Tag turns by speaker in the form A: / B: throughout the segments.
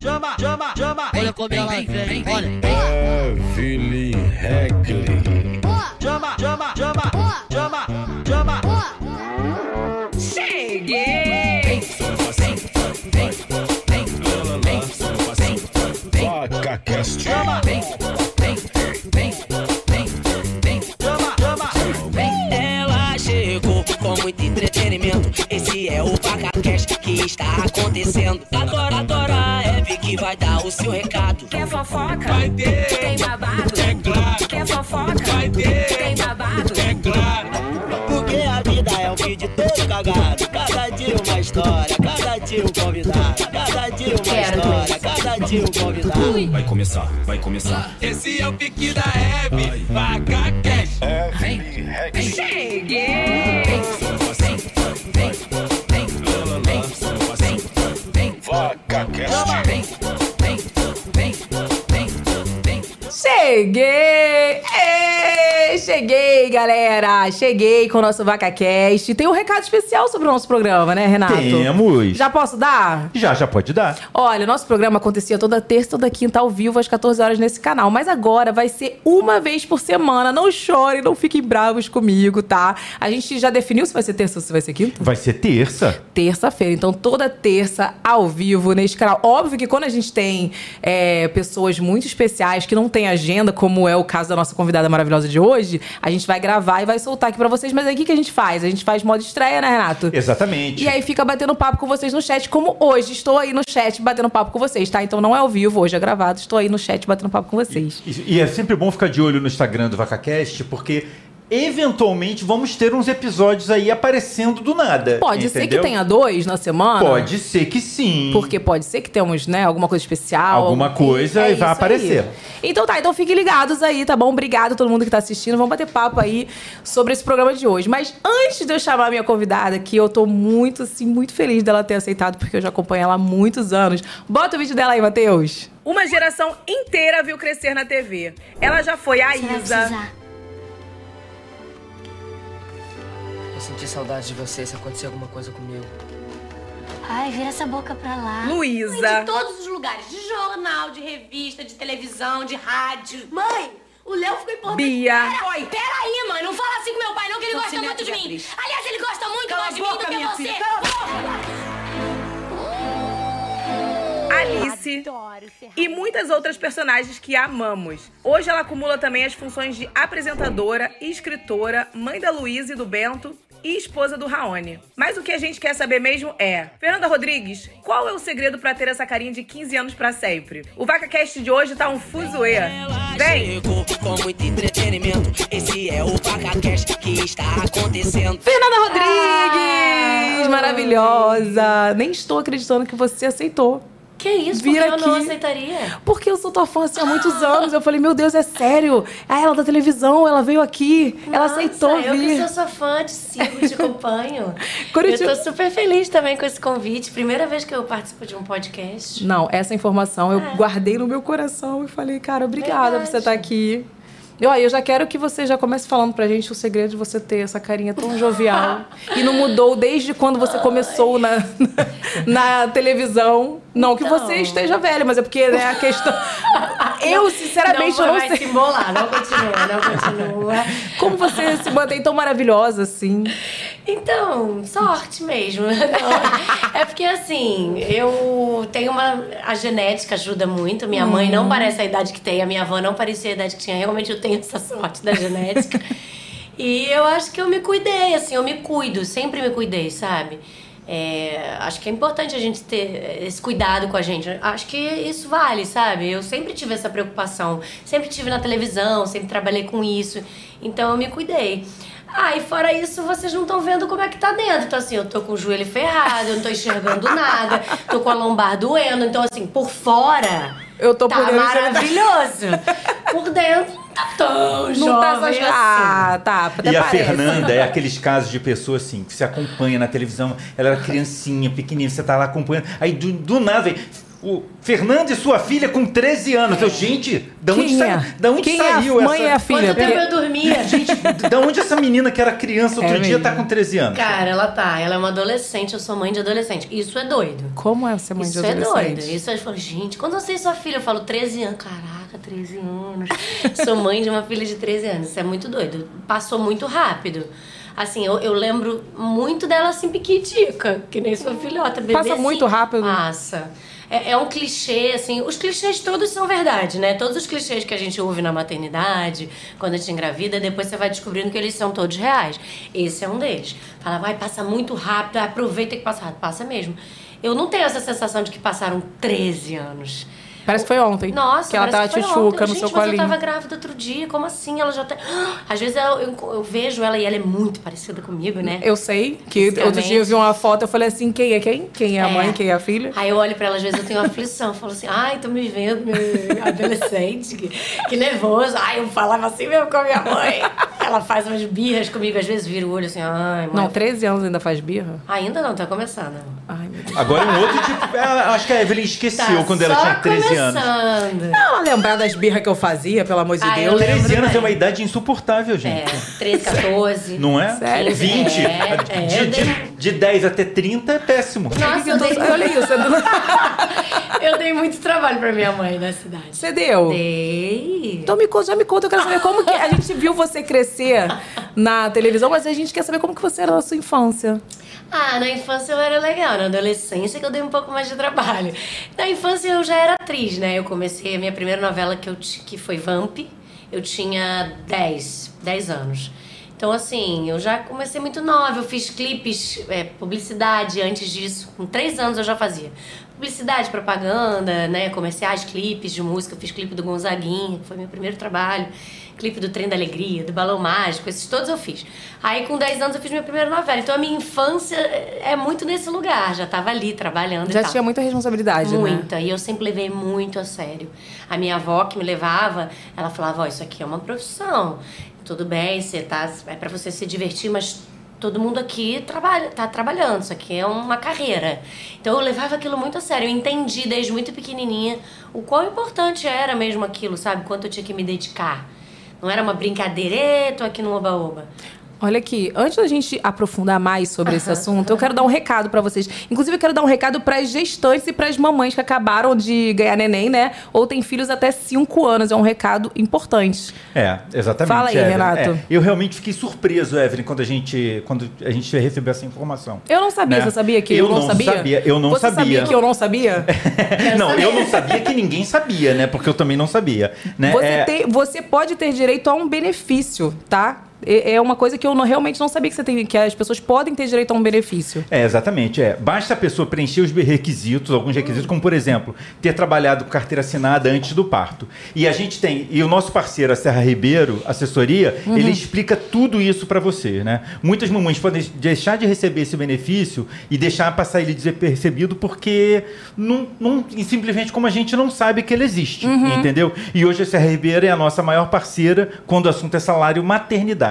A: Chama, chama, chama.
B: Olha como ela vem, olha.
C: Evelyn Heckley.
A: Chama, chama, chama. Chama, chama.
C: Vaca Cast.
A: Chama, chama, chama.
D: Ela chegou com muito entretenimento. Esse é o PacaCast que está acontecendo. Agora, agora é Eve que vai dar o seu recado.
E: Quer fofoca? Vai ter. Tem babado? É claro. Quer fofoca? Vai ter. Tem babado? É claro.
D: Porque a vida é um vídeo todo cagado. Cada dia uma história, cada dia um convidado. Cada dia uma
E: Quero
D: história, cada dia um convidado.
F: Vai começar, vai começar.
A: Esse é o pique da Hebe. Vaca Cash.
C: Evelyn Heckley.
G: Cheguei! Ê, cheguei, galera! Cheguei com o nosso VacaCast. Tem um recado especial sobre o nosso programa, né, Renato?
H: Temos.
G: Já posso dar?
H: Já, já pode dar.
G: Olha, o nosso programa acontecia toda terça, toda quinta, ao vivo, às 14 horas nesse canal. Mas agora vai ser uma vez por semana. Não chorem, não fiquem bravos comigo, tá? A gente já definiu se vai ser terça ou se vai ser quinta?
H: Vai ser terça?
G: terça-feira. Então, toda terça, ao vivo, neste canal. Óbvio que quando a gente tem é, pessoas muito especiais que não têm agenda, como é o caso da nossa convidada maravilhosa de hoje, a gente vai gravar e vai soltar aqui pra vocês. Mas aí o que, que a gente faz? A gente faz modo estreia, né, Renato?
H: Exatamente.
G: E aí fica batendo papo com vocês no chat, como hoje. Estou aí no chat batendo papo com vocês, tá? Então não é ao vivo, hoje é gravado. Estou aí no chat batendo papo com vocês.
H: E, e é sempre bom ficar de olho no Instagram do VacaCast, porque eventualmente vamos ter uns episódios aí aparecendo do nada.
G: Pode ser que
H: entendeu?
G: tenha dois na semana.
H: Pode ser que sim.
G: Porque pode ser que temos, né, alguma coisa especial.
H: Alguma coisa e vai
G: isso aí.
H: aparecer.
G: Então tá, então fiquem ligados aí, tá bom? Obrigado a todo mundo que tá assistindo. Vamos bater papo aí sobre esse programa de hoje. Mas antes de eu chamar a minha convidada, que eu tô muito, assim, muito feliz dela ter aceitado, porque eu já acompanho ela há muitos anos. Bota o vídeo dela aí, Matheus. Uma geração inteira viu crescer na TV. Ela já foi a
I: Você vai
G: Isa.
J: Eu senti saudade de você se acontecer alguma coisa comigo.
I: Ai, vira essa boca pra lá.
G: Luísa.
E: De todos os lugares. De jornal, de revista, de televisão, de rádio. Mãe, o Léo ficou importante.
G: Bia.
E: Pera, oi, peraí, mãe. Não fala assim com meu pai, não, que ele gosta muito de mim. Aliás, ele gosta muito
J: Cala
E: mais de mim
J: boca,
E: do que você.
J: filha!
G: Alice e muitas outras personagens que amamos. Hoje ela acumula também as funções de apresentadora, escritora, mãe da Luísa e do Bento e esposa do Raoni. Mas o que a gente quer saber mesmo é: Fernanda Rodrigues, qual é o segredo pra ter essa carinha de 15 anos pra sempre? O VacaCast de hoje tá um fuzuê. Vem!
D: Com muito entretenimento. Esse é o PacaCast que está acontecendo.
G: Fernanda Rodrigues! Maravilhosa! Nem estou acreditando que você aceitou.
E: Que isso?
G: Vir
E: Porque eu não
G: aqui.
E: aceitaria.
G: Porque eu sou tua fã assim, há muitos anos. Eu falei, meu Deus, é sério? Ah, ela da televisão, ela veio aqui, ela
E: Nossa,
G: aceitou
E: eu
G: vir.
E: que sou sua fã, te sigo, te acompanho.
G: Quando eu
E: eu tô super feliz também com esse convite. Primeira vez que eu participo de um podcast.
G: Não, essa informação eu
E: É.
G: guardei no meu coração e falei, cara, obrigada por
E: Verdade.
G: você estar aqui. E ó, eu já quero que você já comece falando pra gente o segredo de você ter essa carinha tão jovial. e não mudou desde quando você começou na, na televisão. Não que
E: Então.
G: você esteja velha, mas é porque né, a questão. Eu, sinceramente,
E: não
G: eu não
E: vai
G: sei.
E: se embolar, não continua, não continua.
G: Como você se mantém tão maravilhosa assim?
E: Então, sorte mesmo. Não, é porque assim, eu tenho uma. A genética ajuda muito. Minha mãe não parece a idade que tem, a minha avó não parecia a idade que tinha. Realmente eu tenho essa sorte da genética. e eu acho que eu me cuidei, assim, eu me cuido, sempre me cuidei, sabe? É, acho que é importante a gente ter esse cuidado com a gente. Acho que isso vale, sabe? Eu sempre tive essa preocupação. Sempre tive na televisão, sempre trabalhei com isso. Então eu me cuidei. Ah, e fora isso, vocês não estão vendo como é que tá dentro. Então, assim, eu tô com o joelho ferrado, eu não tô enxergando nada, tô com a lombar doendo. Então, assim, por fora.
G: Eu tô
E: tá
G: por dentro,
E: maravilhoso. Por dentro, tá tão
G: Não tá
E: jovem assim.
G: Ah, tá. Até
H: E a
G: parece.
H: Fernanda é aqueles casos de pessoa assim, que se acompanha na televisão, ela era criancinha, pequenininha, você tá lá acompanhando, aí do, do nada vem, O Fernando e sua filha com 13 anos. Eu, gente, da onde,
G: Quem
H: sa...
G: é?
H: da onde
G: Quem é a
H: saiu
G: mãe
H: essa...
G: e a filha?
E: Quanto tempo eu dormia?
H: Gente, da onde essa menina que era criança outro
G: É
H: dia
G: mesmo.
H: tá com 13 anos?
E: Cara, ela tá. Ela é uma adolescente, eu sou mãe de adolescente. Isso é doido.
G: Como é ser mãe
E: Isso
G: de
E: é
G: adolescente?
E: doido. Isso eu falo, gente, quando você e sua filha, eu falo 13 anos. Caraca, 13 anos. Sou mãe de uma filha de 13 anos. Isso é muito doido. Passou muito rápido. Assim, eu, eu lembro muito dela assim, piquitica, que nem sua filhota. Bebê,
G: Passa
E: assim,
G: muito rápido.
E: Passa. É, é um clichê, assim, os clichês todos são verdade, né? Todos os clichês que a gente ouve na maternidade, quando a gente engravida, depois você vai descobrindo que eles são todos reais. Esse é um deles. Fala, vai, passa muito rápido, aproveita que passa rápido. Passa mesmo. Eu não tenho essa sensação de que passaram 13 anos.
G: Parece que foi ontem.
E: Nossa,
G: que ela tava
E: que foi
G: tchutchuca
E: ontem.
G: no
E: Gente,
G: seu
E: mas
G: colinho.
E: eu tava grávida outro dia, como assim? Ela já tá... Às vezes eu, eu, eu vejo ela e ela é muito parecida comigo, né?
G: Eu sei que outro dia eu vi uma foto, eu falei assim, quem é quem? Quem é a
E: É.
G: mãe, quem é a filha?
E: Aí eu olho pra ela, às vezes eu tenho uma aflição. Eu falo assim, ai, tô me vendo, meu adolescente, que, que nervoso. Ai, eu falava assim mesmo com a minha mãe. Ela faz umas birras comigo, às vezes vira o olho assim, ai, mãe.
G: Não, 13 anos ainda faz birra?
E: Ainda não, tá começando.
G: Ai, meu Deus.
H: Agora um outro tipo. ah, Acho que a Evelyn esqueceu
E: Tá
H: quando ela tinha 13 anos.
E: Começando.
G: Ela lembrar das birras que eu fazia, pelo amor de
E: Ah, eu
G: Deus.
E: lembro.
H: 13 anos é uma idade insuportável,
E: É,
H: gente.
E: 13, 14.
H: Não é?
G: Sério?
H: 20.
E: É, é,
H: de,
E: eu
H: de,
E: dei-
H: de 10 até 30 é péssimo.
E: Nossa, eu dei,
G: Olha isso.
E: eu dei muito trabalho pra minha mãe na cidade.
G: Você deu?
E: Dei.
G: Então me conta, já me conta, eu quero saber como que a gente viu você crescer na televisão, mas a gente quer saber como que você era na sua infância.
E: Ah, na infância eu era legal, na adolescência que eu dei um pouco mais de trabalho. Na infância eu já era atriz, né? Eu comecei a minha primeira novela que, eu, que foi Vamp, eu tinha 10, 10 anos. Então, assim, eu já comecei muito nova, eu fiz clipes, é, publicidade antes disso. Com 3 anos eu já fazia. Publicidade, propaganda, né? Comerciais, clipes de música. Eu fiz clipe do Gonzaguinha, que foi meu primeiro trabalho. Clipe do Trem da Alegria, do Balão Mágico, esses todos eu fiz. Aí, com 10 anos, eu fiz minha primeira novela. Então, a minha infância é muito nesse lugar. Já tava ali, trabalhando
G: Já
E: e tal.
G: tinha muita responsabilidade, né?
E: Muita. E eu sempre levei muito a sério. A minha avó que me levava, ela falava, ó, isso aqui é uma profissão. Tudo bem, você tá, é para você se divertir, mas todo mundo aqui trabalha, tá trabalhando. Isso aqui é uma carreira. Então eu levava aquilo muito a sério. Eu entendi desde muito pequenininha o quão importante era mesmo aquilo, sabe? Quanto eu tinha que me dedicar. Não era uma brincadeira, "Ê, tô aqui no oba-oba.
G: Olha aqui, antes da gente aprofundar mais sobre esse assunto, eu quero dar um recado pra vocês. Inclusive, eu quero dar um recado pras gestantes e pras mamães que acabaram de ganhar neném, né? Ou têm filhos até 5 anos. É um recado importante.
H: É, exatamente.
G: Fala aí,
H: Evelyn.
G: Renato.
H: É, eu realmente fiquei surpreso, Evelyn, quando a gente, quando a gente recebeu essa informação.
G: Eu não sabia,
H: Né?
G: você sabia que
H: Eu
G: eu, não,
H: não
G: sabia?
H: sabia, eu não
G: você
H: sabia.
G: sabia que eu não sabia?
H: não, eu não sabia que ninguém sabia, né? Porque eu também não sabia. Né?
G: Você,
H: É,
G: tem- você pode ter direito a um benefício, tá? É é uma coisa que eu não- realmente não sabia que você tem, que as pessoas podem ter direito a um benefício.
H: É, exatamente. É. Basta a pessoa preencher os requisitos, alguns requisitos, como por exemplo, ter trabalhado com carteira assinada antes do parto. E a gente tem, e o nosso parceiro, a Serra Ribeiro, assessoria,
G: Uhum.
H: ele explica tudo isso pra você, né? Muitas mamães podem deixar de receber esse benefício e deixar passar ele despercebido porque não, não, simplesmente como a gente não sabe que ele existe,
G: Uhum.
H: entendeu? E hoje a Serra Ribeiro é a nossa maior parceira quando o assunto é salário maternidade.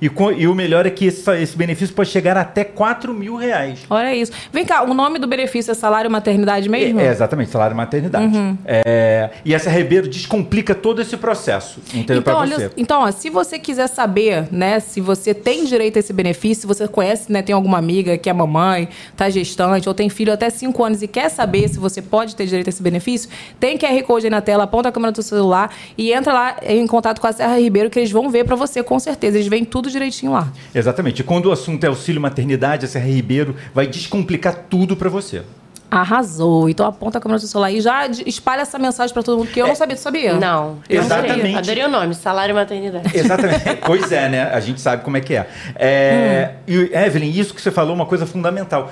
H: E, co- e o melhor é que esse, esse benefício pode chegar até 4 mil reais.
G: Olha isso. Vem cá, o nome do benefício é salário maternidade mesmo?
H: É, exatamente, salário maternidade.
G: Uhum.
H: É, e essa Ribeiro descomplica todo esse processo, entendeu?
G: Então, olha,
H: você.
G: então ó, se você quiser saber, né, se você tem direito a esse benefício, se você conhece, né, tem alguma amiga que é mamãe, tá gestante, ou tem filho até 5 anos e quer saber se você pode ter direito a esse benefício, tem QR Code aí na tela, aponta a câmera do seu celular e entra lá em contato com a Serra Ribeiro que eles vão ver pra você com certeza. Eles veem tudo direitinho lá.
H: Exatamente. E quando o assunto é auxílio maternidade, a Serra Ribeiro vai descomplicar tudo pra você.
G: Arrasou. Então aponta a câmera do seu celular e já espalha essa mensagem pra todo mundo, que eu não sabia, tu sabia?
E: Não.
H: Exatamente.
E: Adorei o nome, salário maternidade.
H: Exatamente. pois é, né? A gente sabe como é que é. É, E, Evelyn, isso que você falou é uma coisa fundamental.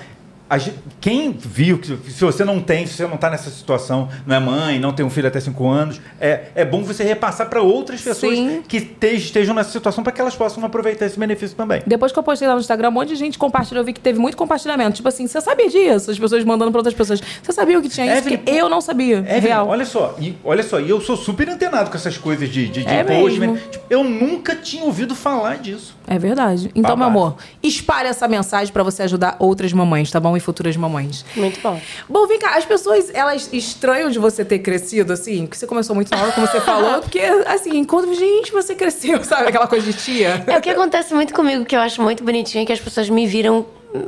H: A gen- quem viu, que se você não tem, se você não está nessa situação, não é mãe, não tem um filho até 5 anos, é, é bom você repassar para outras pessoas
G: Sim.
H: que te- estejam nessa situação para que elas possam aproveitar esse benefício também.
G: Depois que eu postei lá no Instagram, um monte de gente compartilhou. Eu vi que teve muito compartilhamento. Tipo assim, você sabia disso? As pessoas mandando pra outras pessoas. Você sabia o que tinha isso?
H: Evelyn,
G: Porque eu não sabia.
H: Evelyn,
G: real.
H: olha só, e, olha só, e eu sou super antenado com essas coisas de, de, de
G: É
H: né? Tipo, eu nunca tinha ouvido falar disso.
G: É verdade. Então, meu amor, espalhe essa mensagem pra você ajudar outras mamães, tá bom? E futuras mamães.
E: Muito bom.
G: Bom, vem cá, as pessoas, elas estranham de você ter crescido, assim, que você começou muito nova, como você falou, porque, assim, enquanto, gente, você cresceu, sabe? Aquela coisa de tia.
E: É o que acontece muito comigo, que eu acho muito bonitinho, é que as pessoas me viram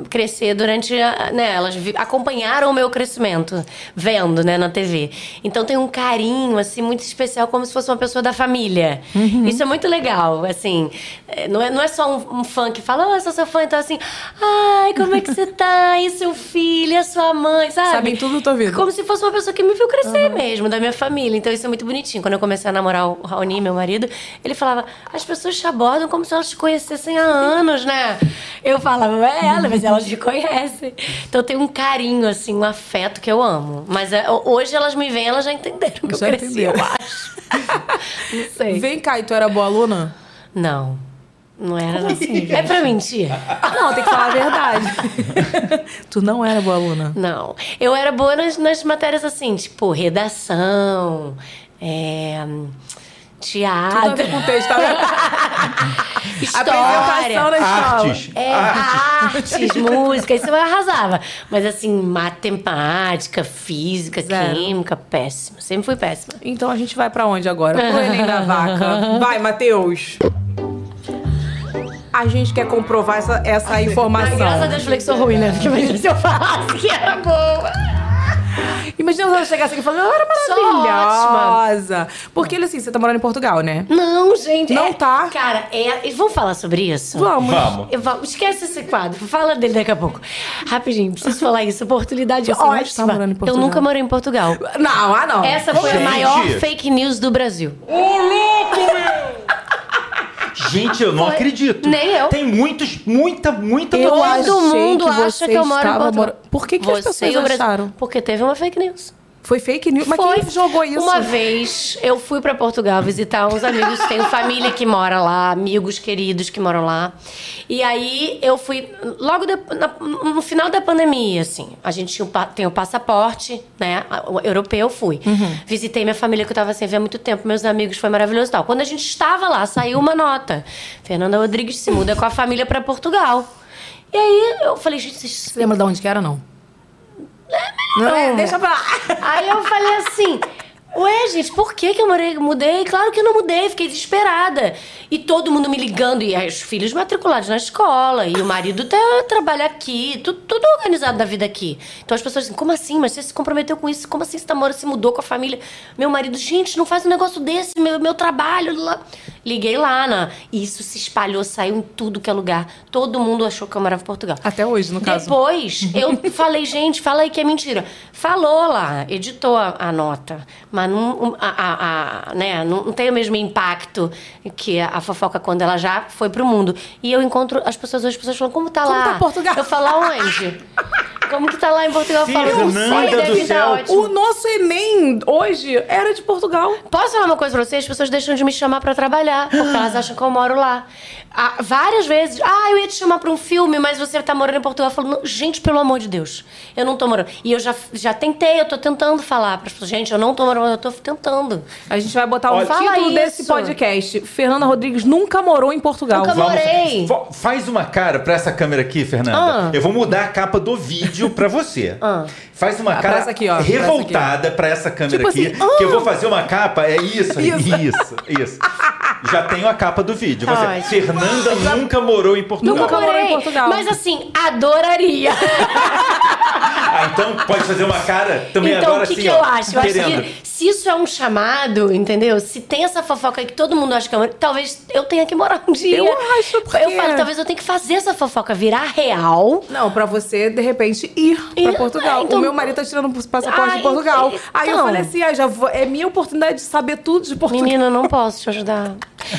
E: crescer durante, a, né, elas acompanharam o meu crescimento, vendo, né, na TV. Então tem um carinho, assim, muito especial, como se fosse uma pessoa da família. Isso é muito legal, assim, é, não é, não é só um, um fã que fala, oh, eu sou seu fã, então assim, ai, como é que você tá? E seu filho, e a sua mãe, sabe?
G: Sabem tudo da tua vida.
E: Como se fosse uma pessoa que me viu crescer mesmo, da minha família. Então isso é muito bonitinho. Quando eu comecei a namorar o Raoni, meu marido, ele falava: as pessoas te abordam como se elas te conhecessem há anos, né? Eu falava, é ela, mas elas te conhecem. Então tem um carinho, assim, um afeto que eu amo. Mas é, hoje elas me veem, elas já entenderam que
G: Já
E: eu cresci,
G: entenderam.
E: eu acho. Não sei.
G: Vem cá, e tu era boa aluna?
E: Não. Não era não.
G: assim,
E: é pra mentir?
G: Não, tem que falar a verdade. tu não era boa aluna.
E: Não. Eu era boa nas, nas matérias assim, tipo, redação, é,
G: Tudo a
E: teatro,
G: ver com texto, tá vendo? Apresentação na
E: história.
G: escola.
H: Artes.
E: É, artes, música, isso eu arrasava. Mas assim, matemática, física,
G: Zero.
E: química, péssima. Sempre fui péssima.
G: Então a gente vai pra onde agora? Pro Enem da Vaca. Vai, Matheus. A gente quer comprovar essa, essa informação.
E: Graças a Deus falei que sou ruim, né? Porque imagina se eu falasse que era boa.
G: Imagina se ela chegasse aqui e falasse, eu era maravilhosa. Porque, assim, você tá morando em Portugal, né?
E: Não, gente.
G: Não
E: é-
G: tá?
E: Cara, é, vamos falar sobre isso?
G: Vamos.
H: Vamos.
E: Eu esquece esse quadro, fala dele daqui a pouco. Rapidinho, preciso falar isso. Oportunidade
G: Você não
E: ótima.
G: está morando em Portugal?
E: Eu nunca morei em Portugal.
G: Não, ah, não.
E: Essa foi a
H: Gente.
E: maior fake news do Brasil.
H: Gente, eu não
E: Foi.
H: acredito.
E: Nem eu.
H: Tem muitos, muita, muita
G: Eu
E: Todo
G: achei
E: mundo
G: que
E: acha
G: você
E: que eu moro em
G: estava
E: Portugal.
G: mora- Por que que as
E: Você
G: pessoas
E: o Brasil-
G: acharam?
E: Porque teve uma fake news.
G: Foi fake news? Mas
E: Foi.
G: quem jogou isso?
E: Uma vez eu fui pra Portugal visitar uns amigos, tenho família que mora lá, amigos queridos que moram lá. E aí eu fui logo de- no final da pandemia, assim. A gente tinha o tem o passaporte, né? O europeu eu fui.
G: Uhum.
E: Visitei minha família que eu tava sem ver há muito tempo, meus amigos, foi maravilhoso e tal. Quando a gente estava lá, saiu uma nota. Fernanda Rodrigues se muda com a família pra Portugal. E aí eu falei, gente, vocês
G: Você lembra de onde que era, não? Não, é, deixa pra lá.
E: Aí eu falei assim. Ué, gente, por que, que eu morei- mudei? Claro que eu não mudei, fiquei desesperada. E todo mundo me ligando, e os filhos matriculados na escola, e o marido tá, trabalha aqui, tudo, tudo organizado da vida aqui. Então as pessoas assim, como assim? Mas você se comprometeu com isso? Como assim você tá morando, se mudou com a família? Meu marido, gente, não faz um negócio desse, meu, meu trabalho. Lá. Liguei lá, e isso se espalhou, saiu em tudo que é lugar. Todo mundo achou que eu morava em Portugal.
G: Até hoje, no caso.
E: Depois, eu falei, gente, fala aí que é mentira. Falou lá, editou a, a nota, mas não, a, a- a- né, não, tem o mesmo impacto que a, a fofoca quando ela já foi pro mundo. E eu encontro as pessoas hoje, as pessoas falam, como tá
G: Como
E: lá?
G: tá Portugal?
E: Eu falo, aonde? Como que tá lá em Portugal? Eu falo, não
H: Fernanda
E: sei,
H: do
E: deve
H: céu.
E: estar ótimo.
G: O nosso Enem hoje era de Portugal.
E: Posso falar uma coisa pra vocês? As pessoas deixam de me chamar pra trabalhar, porque elas acham que eu moro lá. Ah, várias vezes, ah, eu ia te chamar pra um filme, mas você tá morando em Portugal. Eu falo, "Não, gente, pelo amor de Deus, eu não tô morando. E eu já, já tentei, eu tô tentando falar pras pessoas, gente, eu não tô morando, eu tô tentando.
G: A gente vai botar o
H: Olha-
G: título
E: Fala
G: desse
E: isso.
G: podcast. Fernanda Rodrigues nunca morou em Portugal.
E: Nunca
H: Vamos-
E: Morei.
H: fa- Faz uma cara pra essa câmera aqui, Fernanda.
E: Ah.
H: Eu vou mudar a capa do vídeo pra você.
E: Ah.
H: Faz uma
G: Ah, pra
H: cara
G: aqui, ó,
H: revoltada pra essa câmera
G: Tipo
H: aqui.
G: assim, ah.
H: Que eu vou fazer uma capa. É isso,
G: Isso.
H: isso, isso. Já tenho a capa do vídeo. Você,
E: ótimo.
H: Fernanda nunca morou em Portugal.
G: Nunca morou em Portugal.
E: Mas assim, adoraria.
H: Ah, então pode fazer uma cara também
E: então,
H: agora
E: o que,
H: assim,
E: que eu acho? Eu
H: querendo.
E: acho que se isso é um chamado, entendeu? Se tem essa fofoca aí que todo mundo acha que eu moro, talvez eu tenha que morar um dia.
G: Eu acho, porque-
E: Eu falo, talvez eu tenha que fazer essa fofoca virar real.
G: Não, pra você, de repente, ir pra Portugal.
E: então-
G: o meu marido tá tirando o passaporte
E: Ai,
G: de Portugal. Aí eu
E: então.
G: falei assim, ah, já vou, é minha oportunidade de saber tudo de Portugal.
E: Menina, eu não posso te ajudar.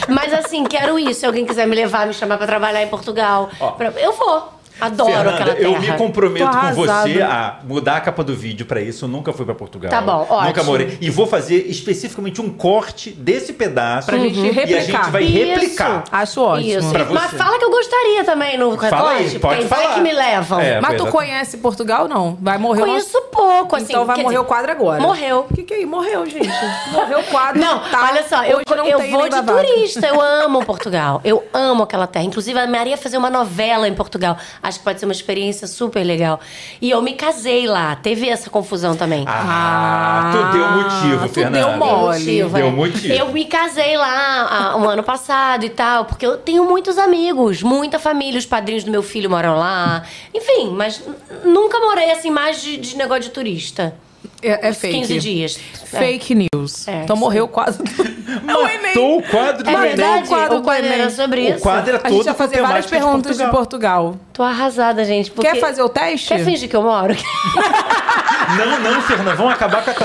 E: Mas assim, quero isso. Se alguém quiser me levar, me chamar pra trabalhar em Portugal, pra- eu vou. Adoro
H: Fernanda,
E: aquela terra.
H: eu me comprometo com você a mudar a capa do vídeo pra isso. Eu nunca fui pra Portugal.
E: Tá bom,
H: Nunca
E: ótimo.
H: morei. E vou fazer especificamente um corte desse pedaço.
G: Pra gente
H: E a
G: replicar.
H: gente vai
E: Isso.
H: replicar.
G: Acho ótimo.
E: Isso.
H: Pra
E: Mas fala que eu gostaria também no
H: Fala aí,
E: recorte,
H: pode
E: porque vai
H: falar.
E: que me levam.
H: É,
G: Mas tu conhece Portugal, não? Vai morrer o nosso...
E: Conheço pouco, assim.
G: Então vai morrer
E: dizer,
G: o quadro agora.
E: Morreu.
G: O que que é isso? Morreu, gente. Morreu o quadro.
E: Não,
G: tá.
E: olha só, eu,
G: não
E: eu vou de
G: babado.
E: turista, eu amo Portugal. Eu amo aquela terra. Inclusive, a Maria ia fazer uma novela em Portugal. Acho que pode ser uma experiência super legal. E eu me casei lá, teve essa confusão também.
H: Ah, tu deu motivo,
G: tu
H: Fernanda.
G: deu mole.
E: motivo,
H: Deu
E: é.
H: motivo.
E: Eu me casei lá ah, um ano passado e tal, porque eu tenho muitos amigos, muita família, os padrinhos do meu filho moram lá. Enfim, mas nunca morei assim mais de, de negócio de turista.
G: É, é fake.
E: 15 dias.
G: Fake news.
E: É,
G: então
E: sim.
G: morreu quase.
H: Matou o quadro do
E: É
H: Enem.
E: verdade,
G: quadro
E: o
G: do
E: quadro
G: Enem.
E: era sobre
H: O
E: isso.
H: quadro era
G: A gente
H: todo
G: vai
H: com
G: fazer várias perguntas de Portugal.
E: Tô arrasada, gente. porque-
G: Quer fazer o teste?
E: Quer fingir que eu moro?
H: Não, não, Fernanda, vamos acabar com a.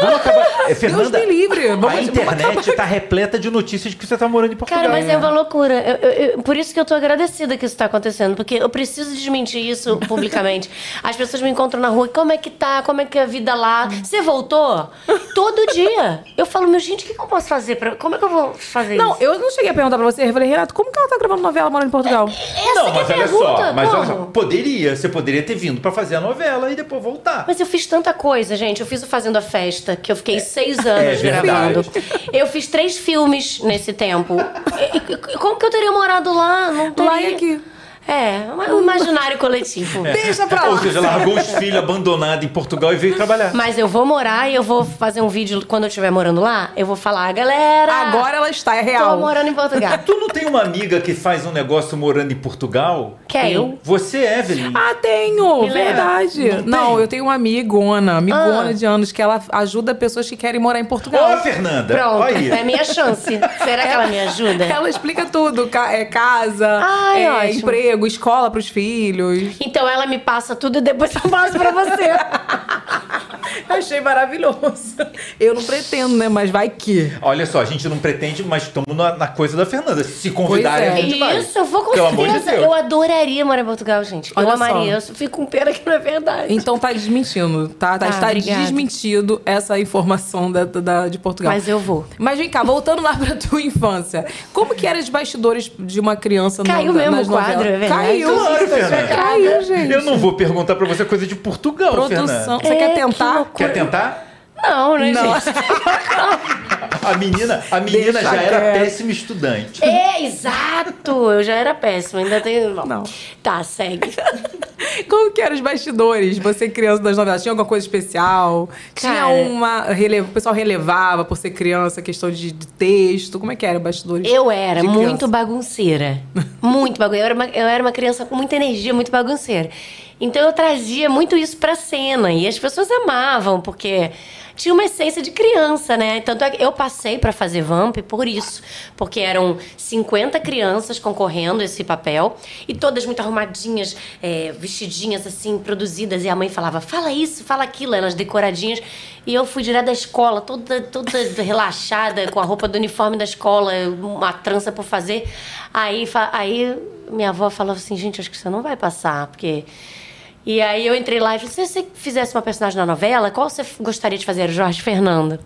H: Vamos acabar. É, Fernanda,
G: me livre. Vamos-
H: a internet tá repleta de notícias de que você tá morando em Portugal.
E: Cara, mas é uma loucura. Eu- eu- eu- por isso que eu tô agradecida que isso tá acontecendo. Porque eu preciso desmentir isso publicamente. As pessoas me encontram na rua. Como é que tá? Como é que é a vida lá? Você voltou? Todo dia. Eu falo, meu gente, o que, que eu posso fazer? Pra... Como é que eu vou fazer
G: Não,
E: isso?
G: eu não cheguei a perguntar pra você. Eu falei, Renato, como que ela tá gravando novela morando em Portugal?
E: Essa
H: Não,
E: que é
H: mas
E: a
H: olha
E: pergunta.
H: Só, mas olha só, poderia, você poderia ter vindo pra fazer a novela e depois voltar.
E: Mas eu fiz tanta coisa, gente. Eu fiz o Fazendo a Festa, que eu fiquei seis
H: é
E: anos
H: verdade.
E: gravando. Eu fiz três filmes nesse tempo. E- e- como que eu teria morado lá? Não teria.
G: Lá e aqui.
E: É, um imaginário coletivo.
G: Deixa pra lá.
H: Ou seja, largou os filhos abandonados em Portugal e veio trabalhar.
E: Mas eu vou morar e eu vou fazer um vídeo quando eu estiver morando lá. Eu vou falar, galera.
G: Agora ela está, é
E: Tô
G: real.
E: morando em Portugal.
H: Tu não tem uma amiga que faz um negócio morando em Portugal?
E: Quem?
H: Eu? Você, Evelyn.
G: Ah, tenho,
E: Me
G: verdade.
H: Não
G: Não,
H: tem?
G: eu tenho uma amigona, amigona
E: Ah.
G: de anos, que ela ajuda pessoas que querem morar em Portugal.
H: Ó, Fernanda.
E: Pronto,
H: aí.
E: é a minha chance. Será que ela me ajuda?
G: Ela explica tudo, é, casa,
E: Ai,
G: é,
E: ótimo.
G: emprego, escola pros filhos.
E: Então ela me passa tudo e depois eu passo pra você.
G: Achei maravilhoso. Eu não pretendo, né? Mas vai que.
H: Olha só, a gente não pretende, mas estamos na, na coisa da Fernanda. Se convidarem,
G: é.
H: a gente vai.
E: Isso, eu vou com
H: Pelo amor de
E: certeza.
H: Deus.
E: eu adoraria morar em Portugal, gente.
G: Olha
E: eu
G: só.
E: amaria. Eu fico com pena que não é verdade.
G: Então tá desmentindo, tá? Tá,
E: Ah,
G: está
E: obrigada.
G: desmentido essa informação da, da- de Portugal.
E: Mas eu vou.
G: Mas vem cá, voltando lá pra tua infância. Como que eram os bastidores de uma criança no-
E: Caiu mesmo
G: nas
E: o quadro,
G: novelas?
E: Verdade?
G: Caiu.
H: Claro, Fernanda.
G: Caiu, gente.
H: Eu não vou perguntar pra você coisa de Portugal,
G: Produção.
H: Fernanda.
G: Você
E: É,
G: quer
E: que
G: tentar?
E: loucura.
H: Quer tentar?
E: Não, né,
G: Não.
E: gente?
H: A menina, a menina
G: Deixa
H: já era
G: quieto.
H: péssima estudante.
E: É, exato. Eu já era péssima, ainda tenho.
G: Não.
E: Tá, segue.
G: Como que eram os bastidores? Você criança das novelas, tinha alguma coisa especial? Tinha
E: Cara.
G: uma... Rele... O pessoal relevava por ser criança, questão de, de texto? Como é que era bastidores?
E: Eu era
G: de
E: muito bagunceira. Muito bagunceira. Eu era, uma, eu era uma criança com muita energia, muito bagunceira. Então eu trazia muito isso pra cena. E as pessoas amavam, porque tinha uma essência de criança, né? Tanto é que eu passei pra fazer Vamp por isso. Porque eram 50 crianças concorrendo a esse papel. E todas muito arrumadinhas, é, vestidinhas assim, produzidas. E a mãe falava, fala isso, fala aquilo. Elas decoradinhas. E eu fui direto da escola, toda, toda relaxada, com a roupa do uniforme da escola, uma trança por fazer. Aí, aí minha avó falou assim, gente, acho que você não vai passar, porque... E aí eu entrei lá e falei, se você fizesse uma personagem na novela, qual você gostaria de fazer? Jorge Fernando.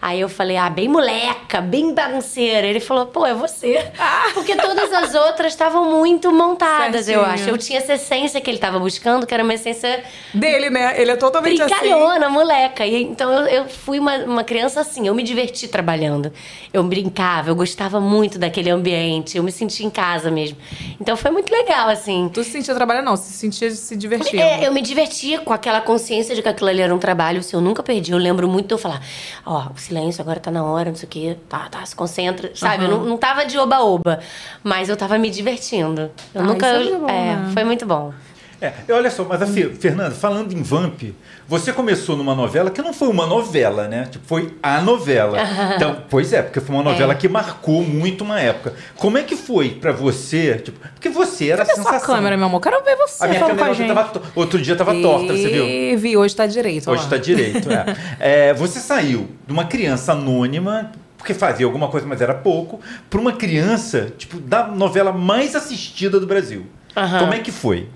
E: Aí eu falei, ah, bem moleca, bem bagunceira. Ele falou, pô, é você. Porque todas as outras estavam muito montadas, eu
G: Certinho.
E: acho. Eu tinha essa essência que ele estava buscando, que era uma essência
G: Dele, né? Ele é totalmente assim.
E: brincalhona, moleca. E, então eu, eu fui uma, uma criança assim, eu me diverti trabalhando. Eu brincava, eu gostava muito daquele ambiente, eu me sentia em casa mesmo. Então foi muito legal, assim.
G: Tu se sentia trabalhando, não. Se sentia se divertindo.
E: É, eu me divertia com aquela consciência de que aquilo ali era um trabalho, se eu nunca perdi. Eu lembro muito de eu falar, ó, silêncio, agora tá na hora, não sei o quê, tá, tá, se concentra, sabe? Eu não, não tava de oba-oba, mas eu tava me divertindo. Eu
G: Ah,
E: nunca.
G: é bom, né?
E: foi muito bom.
H: É, e olha só, mas assim, Fernanda, falando em Vamp, você começou numa novela que não foi uma novela, né? Tipo, foi a novela. Então, pois é, porque foi uma novela
E: É.
H: que marcou muito uma época. Como é que foi pra você? Tipo, porque você era a
G: Cadê sua
H: sensação.
G: câmera, meu amor? Quero ver você
H: A minha
G: a
H: câmera ontem tava, outro dia tava torta, você viu?
G: E vi, hoje tá direito.
H: Hoje está direito, é. É, Você saiu de uma criança anônima, porque fazia alguma coisa, mas era pouco, para uma criança, tipo, da novela mais assistida do Brasil.
E: Aham.
H: Como é que foi?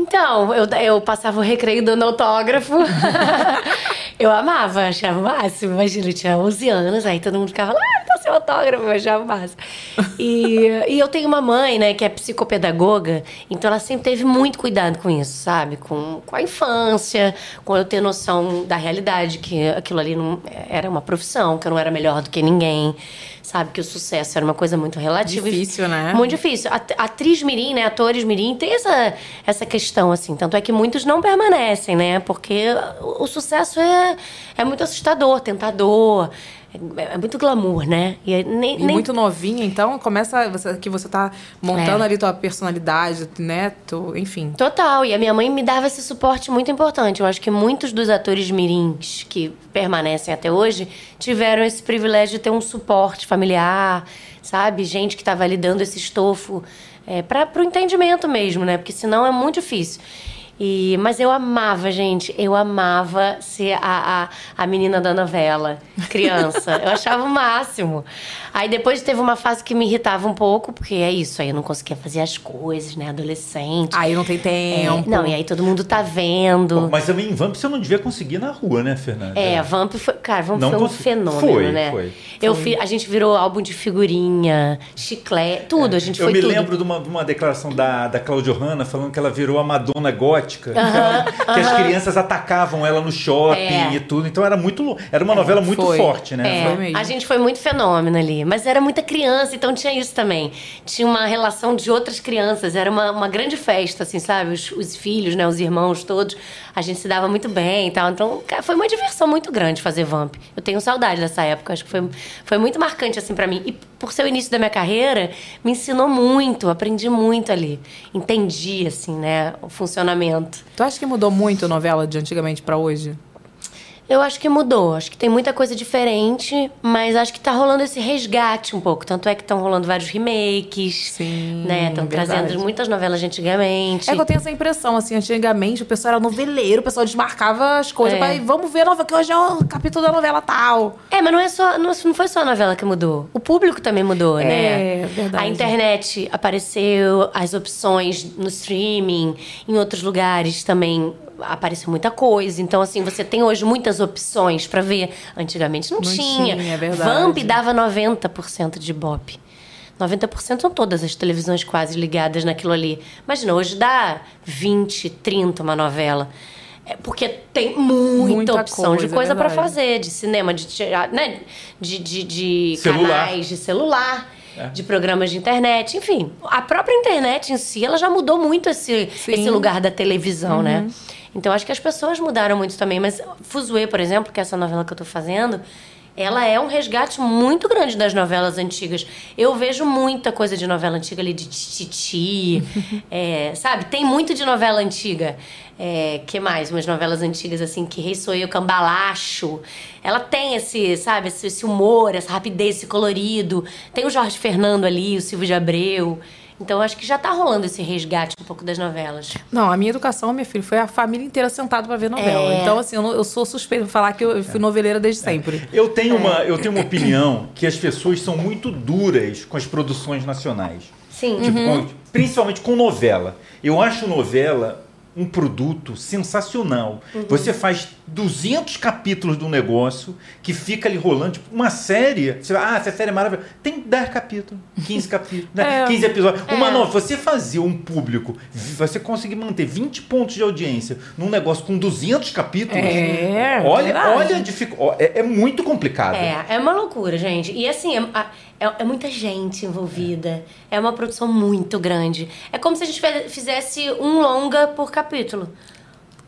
E: Então, eu, eu passava o recreio dando autógrafo. eu amava, achava o máximo. Imagina, eu tinha 11 anos, aí todo mundo ficava lá, ah, tá seu autógrafo, eu achava massa. E, e eu tenho uma mãe, né, que é psicopedagoga, então ela sempre teve muito cuidado com isso, sabe? Com, com a infância, com eu ter noção da realidade, que aquilo ali não era uma profissão, que eu não era melhor do que ninguém, sabe? Que o sucesso era uma coisa muito relativa.
G: Difícil, né?
E: Muito difícil. A- Atriz mirim, né, atores mirim, tem essa, essa questão, assim. Tanto é que muitos não permanecem, né? Porque o, o sucesso é, é muito assustador, tentador, é, é muito glamour, né? E nem,
G: E
E: nem
G: muito novinha, então começa você, que você tá montando
E: É.
G: ali tua personalidade, né? Tu, enfim.
E: Total, e a minha mãe me dava esse suporte muito importante. Eu acho que muitos dos atores mirins que permanecem até hoje tiveram esse privilégio de ter um suporte familiar, sabe? Gente que estava ali dando esse estofo é, para o entendimento mesmo, né? Porque senão é muito difícil. E, mas eu amava, gente, eu amava ser a, a, a menina da novela, criança. eu achava o máximo. Aí depois teve uma fase que me irritava um pouco, porque é isso, aí eu não conseguia fazer as coisas, né? Adolescente.
G: Aí não tem
E: É,
G: tempo.
E: não, e aí todo mundo tá vendo.
H: Mas também em Vamp você não devia conseguir na rua, né, Fernanda?
E: É, Vamp foi. Cara, Vamp
H: Não
E: foi um
H: consegui-
E: fenômeno,
H: Foi,
E: né?
H: foi.
E: Eu fi- a gente virou álbum de figurinha, chiclete, tudo. A gente
H: Eu
E: foi
H: me
E: tudo.
H: lembro de uma, de uma declaração da, da Claudio Hanna falando que ela virou a Madonna gótica. Então, que as crianças atacavam ela no shopping
E: É.
H: e tudo. Então era muito Era uma novela muito
G: foi.
H: forte, né?
E: É,
G: Foi mesmo.
E: a gente foi muito fenômeno ali. Mas era muita criança, então tinha isso também. Tinha uma relação de outras crianças. Era uma, uma grande festa, assim, sabe? Os, os filhos, né? Os irmãos todos. A gente se dava muito bem e tal. Então, cara, foi uma diversão muito grande fazer Vamp. Eu tenho saudade dessa época. Acho que foi, foi muito marcante, assim, pra mim. E por ser o início da minha carreira, me ensinou muito. Aprendi muito ali. Entendi, assim, né? O funcionamento.
G: Tu acha que mudou muito a novela de antigamente pra hoje?
E: Eu acho que mudou. Acho que tem muita coisa diferente, mas acho que tá rolando esse resgate um pouco. Tanto é que estão rolando vários remakes.
G: Sim,
E: Né? Estão trazendo muitas novelas de antigamente.
G: É que eu tenho essa impressão, assim, antigamente o pessoal era noveleiro, o pessoal desmarcava as coisas,
E: É.
G: pra, vamos ver a novela, que hoje é o capítulo da novela tal.
E: É, mas não é só, não, não foi só a novela que mudou. O público também mudou, né?
G: É, verdade.
E: A internet apareceu, as opções no streaming, em outros lugares também apareceu muita coisa. Então, assim, você tem hoje muitas opções pra ver. Antigamente não,
G: Não
E: tinha.
G: tinha, é verdade.
E: Vamp dava 90% de Ibope. 90% são todas as televisões quase ligadas naquilo ali. Imagina, hoje dá 20, 30 uma novela. É porque tem muita,
G: Muita
E: opção de
G: coisa, é
E: coisa pra
G: verdade.
E: fazer, de cinema, de teatro, né? De, de, de
H: Celular.
E: canais, de celular,
G: É.
E: de programas de internet, enfim. A própria internet em si, ela já mudou muito esse,
G: Sim. Uhum.
E: esse lugar da televisão, né? Então acho que as pessoas mudaram muito também. Mas Fuzue, por exemplo, que é essa novela que eu tô fazendo, ela é um resgate muito grande das novelas antigas. Eu vejo muita coisa de novela antiga ali, de Titi, é, sabe? Tem muito de novela antiga. É, que mais? Umas novelas antigas, assim, que Rei Sou Eu, Cambalacho. Ela tem esse, sabe, esse, esse humor, essa rapidez, esse colorido. Tem o Jorge Fernando ali, o Silvio de Abreu. Então, acho que já tá rolando esse resgate um pouco das novelas.
G: Não, a minha educação, minha filha, foi a família inteira sentada pra ver novela.
E: É.
G: Então, assim, eu, não- eu sou suspeita de falar que eu fui noveleira desde sempre.
H: Eu tenho, uma, eu tenho uma opinião que as pessoas são muito duras com as produções nacionais.
E: Sim.
H: Tipo, com- principalmente com novela. Eu acho novela um produto sensacional.
E: Uhum.
H: Você faz 200 capítulos de um negócio que fica ali rolando. Tipo, uma série. Você, ah, essa série é maravilhosa. Tem 10 capítulos, 15 capítulos, né?
G: É.
H: 15 episódios. Uma
E: É.
H: nova. Você fazer um público, você conseguir manter 20 pontos de audiência num negócio com 200 capítulos.
G: É,
H: olha,
G: verdade.
H: olha a dificuldade. É, é muito complicado.
E: É, é uma loucura, gente. E assim, é, a- é- é muita gente envolvida. É uma produção muito grande. É como se a gente fizesse um longa por capítulo.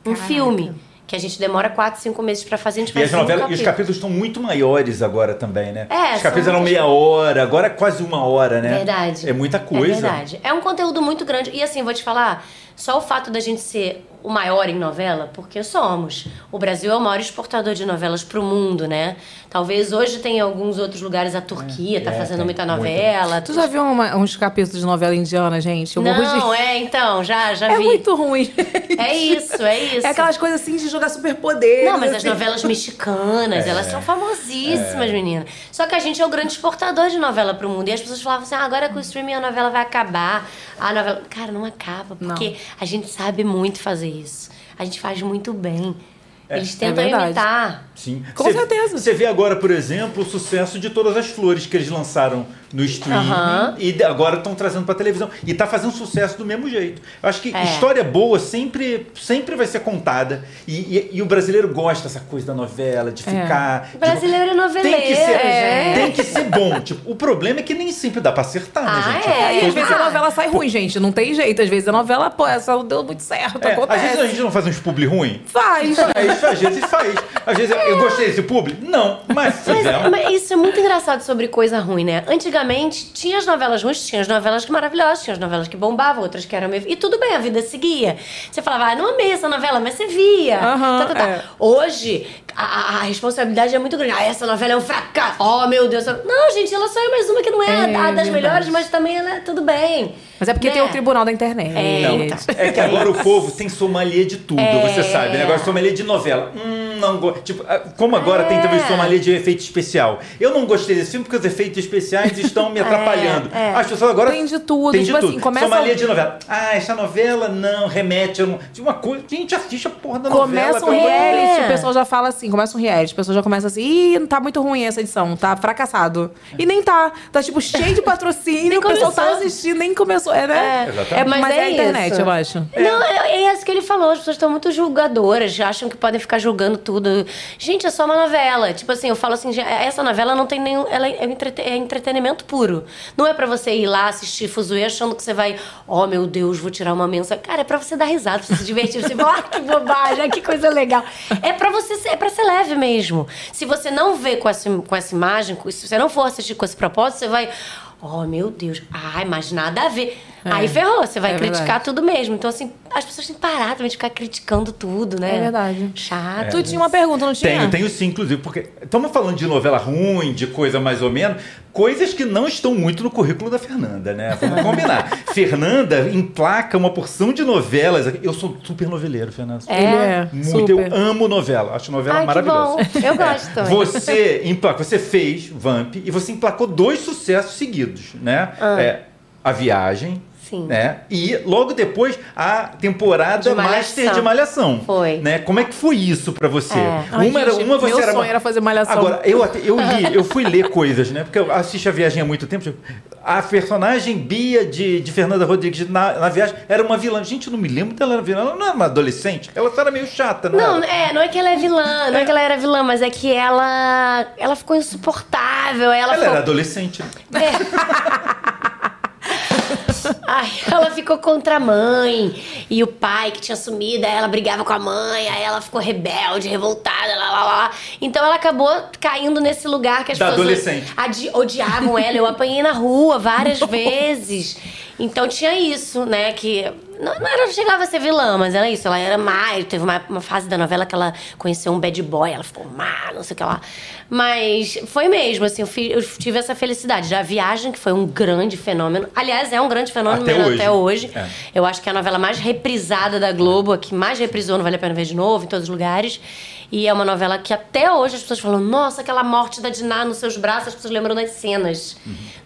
E: Um filme. Que a gente demora quatro, cinco meses pra fazer, a gente
H: E
E: faz
H: as novelas, e os
E: capítulos.
H: estão muito maiores agora também, né?
E: É,
H: os capítulos eram meia hora, agora é quase uma hora, né?
E: Verdade.
H: É muita coisa.
E: É verdade. É um conteúdo muito grande. E assim, vou te falar, só o fato da gente ser o maior em novela, porque somos. O Brasil é o maior exportador de novelas pro mundo, né? Talvez hoje tenha alguns outros lugares, a Turquia tá
H: é,
E: fazendo muita novela.
G: Tu já viu uma- uns capítulos de novela indiana, gente? Eu morro de-
E: Não, é, então, já, já
G: É
E: vi.
G: muito ruim.
E: É isso, é isso.
G: É aquelas coisas assim de jogar superpoderes.
E: Não, mas as
G: assim.
E: novelas mexicanas, elas são famosíssimas, menina. Só que a gente é o grande exportador de novela pro mundo. E as pessoas falavam assim: ah, agora com o streaming a novela vai acabar. A novela. Cara, não acaba, porque a gente sabe muito fazer isso. A gente faz muito bem. Eles tentam
G: verdade.
E: imitar.
H: Sim.
G: Com
H: Você-
G: certeza.
H: Você vê agora, por exemplo, o sucesso de Todas as Flores que eles lançaram no streaming
E: Aham.
H: e de- agora estão trazendo pra televisão. E tá fazendo sucesso do mesmo jeito. Eu acho que
E: É.
H: história boa sempre, sempre vai ser contada. E, e- e o brasileiro gosta dessa coisa da novela, de ficar. de-
E: O brasileiro é noveleiro,
H: Tem que ser,
E: gente.
H: tem que ser bom. Tipo, o problema é que nem sempre dá pra acertar, né,
E: Ah,
H: gente?
E: é?
G: E às vezes a novela sai ruim, gente. Não tem jeito. Às vezes a novela, pô, essa não deu muito certo.
H: É, às vezes a gente não faz uns publi ruim.
G: Faz.
H: Faz, às vezes faz. Às vezes eu gostei desse publi? Não, mas
E: Mas, mas isso é muito engraçado sobre coisa ruim, né? Antigamente tinha as novelas ruins, tinha as novelas que maravilhosas, tinha as novelas que bombavam, outras que eram meio. E tudo bem, a vida seguia. Você falava, ah, não amei essa novela, mas você via.
G: Aham,
E: Tá, tá, tá.
G: é.
E: Hoje, a, a- responsabilidade é muito grande. Ah, essa novela é um fracasso. Oh, meu Deus. Não, gente, ela só é mais uma que não é,
G: É,
E: a das
G: verdade.
E: melhores, mas também ela é tudo bem.
G: Mas é porque
E: Né?
G: tem o tribunal da internet.
E: É,
H: Não,
E: então.
H: é que agora o povo tem sommelier de tudo,
E: É.
H: você sabe, né? Agora sommelier de novela. Hum, não gosto. Tipo, ah, como agora tem também
E: É.
H: sommelier de efeito especial. Eu não gostei desse filme porque os efeitos especiais estão me atrapalhando.
E: é.
H: As pessoas agora.
G: Tem de tudo,
H: Tem
G: tipo
H: de
G: assim,
H: tudo.
G: começa-
H: Sommelier de novela. Ah, essa novela não remete a um- de uma coisa. Gente, assiste a porra da novela.
G: Começa um reality,
E: É.
G: o pessoal já fala assim, começa um reality, o pessoal já começa assim, ih, não tá muito ruim essa edição, tá fracassado. E nem tá, tá tipo cheio de patrocínio,
E: Nem
G: o pessoal tá
E: começou.
G: assistindo, nem começou, é, né?
E: É,
H: Exatamente.
E: mas,
G: Mas
E: é,
G: é a internet,
E: isso.
G: eu acho.
E: Não, é, é isso que ele falou. As pessoas estão muito julgadoras, acham que podem ficar julgando tudo. Gente, é só uma novela. Tipo assim, eu falo assim, essa novela não tem nenhum. Ela é, entrete- é entretenimento puro. Não é pra você ir lá assistir Fuzue achando que você vai. Oh, meu Deus, vou tirar uma mensagem. Cara, é pra você dar risada, pra você se divertir. Você fala, ah, que bobagem, que coisa legal. É pra você ser, é pra ser leve mesmo. Se você não vê com essa, com essa imagem, se você não for assistir com esse propósito, você vai. Oh, meu Deus. Ai, mas nada a ver. Aí ferrou, você vai
G: é
E: criticar
G: verdade.
E: tudo mesmo. Então, assim, as pessoas têm que parar também de ficar criticando tudo, né?
G: É verdade.
E: Chato.
G: Tu tinha uma pergunta, não tinha?
H: Tenho, tenho sim, inclusive, porque estamos falando de novela ruim, de coisa mais ou menos, coisas que não estão muito no currículo da Fernanda, né? Vamos combinar. Fernanda emplaca uma porção de novelas. Eu sou super noveleiro, Fernanda.
E: É?
G: É,
H: Muito,
G: super.
H: eu amo novela. Acho novela
E: Ai, que
H: maravilhosa.
E: bom. Eu gosto também.
H: Você, emplaca, você fez Vamp e você emplacou dois sucessos seguidos, né? É, a Viagem.
E: Sim.
H: Né? E logo depois a temporada
E: De.
H: Master de Malhação.
E: Foi.
H: Né? Como é que foi isso pra você?
E: É.
G: Ai,
H: Uma, era,
G: gente,
H: uma você
G: meu
H: era
G: sonho era fazer Malhação.
H: Agora, eu, até- eu li, eu fui ler coisas, né? Porque eu assisto a viagem há muito tempo. tipo, A personagem Bia de, de Fernanda Rodrigues na, na viagem era uma vilã. Gente, eu não me lembro dela era vilã. Ela não era uma adolescente. Ela só era meio chata, não,
E: Não,
H: era?
E: é, não é que ela é vilã, não é que ela era vilã, mas é que ela. Ela ficou insuportável. Ela,
H: Ela
E: ficou.
H: era adolescente.
E: Ai, ela ficou contra a mãe e o pai que tinha sumido, aí ela brigava com a mãe, aí ela ficou rebelde, revoltada, lá, lá, lá. Então ela acabou caindo nesse lugar que as
H: Da
E: pessoas adi- odiavam ela. Eu apanhei na rua várias vezes. Então tinha isso, né? Que não, não era, chegava a ser vilã, mas era isso. Ela era mais. Teve uma, uma fase da novela que ela conheceu um bad boy, ela ficou má, não sei o que lá. Mas foi mesmo, assim, eu, eu tive essa felicidade. Já a Viagem, que foi um grande fenômeno. Aliás, é um grande fenômeno
H: Até hoje.
E: até hoje.
H: É.
E: Eu acho que é a novela mais reprisada da Globo, a que mais reprisou, não vale a pena ver de novo, em todos os lugares. E é uma novela que até hoje as pessoas falam, nossa, aquela morte da Diná nos seus braços, as pessoas lembram das cenas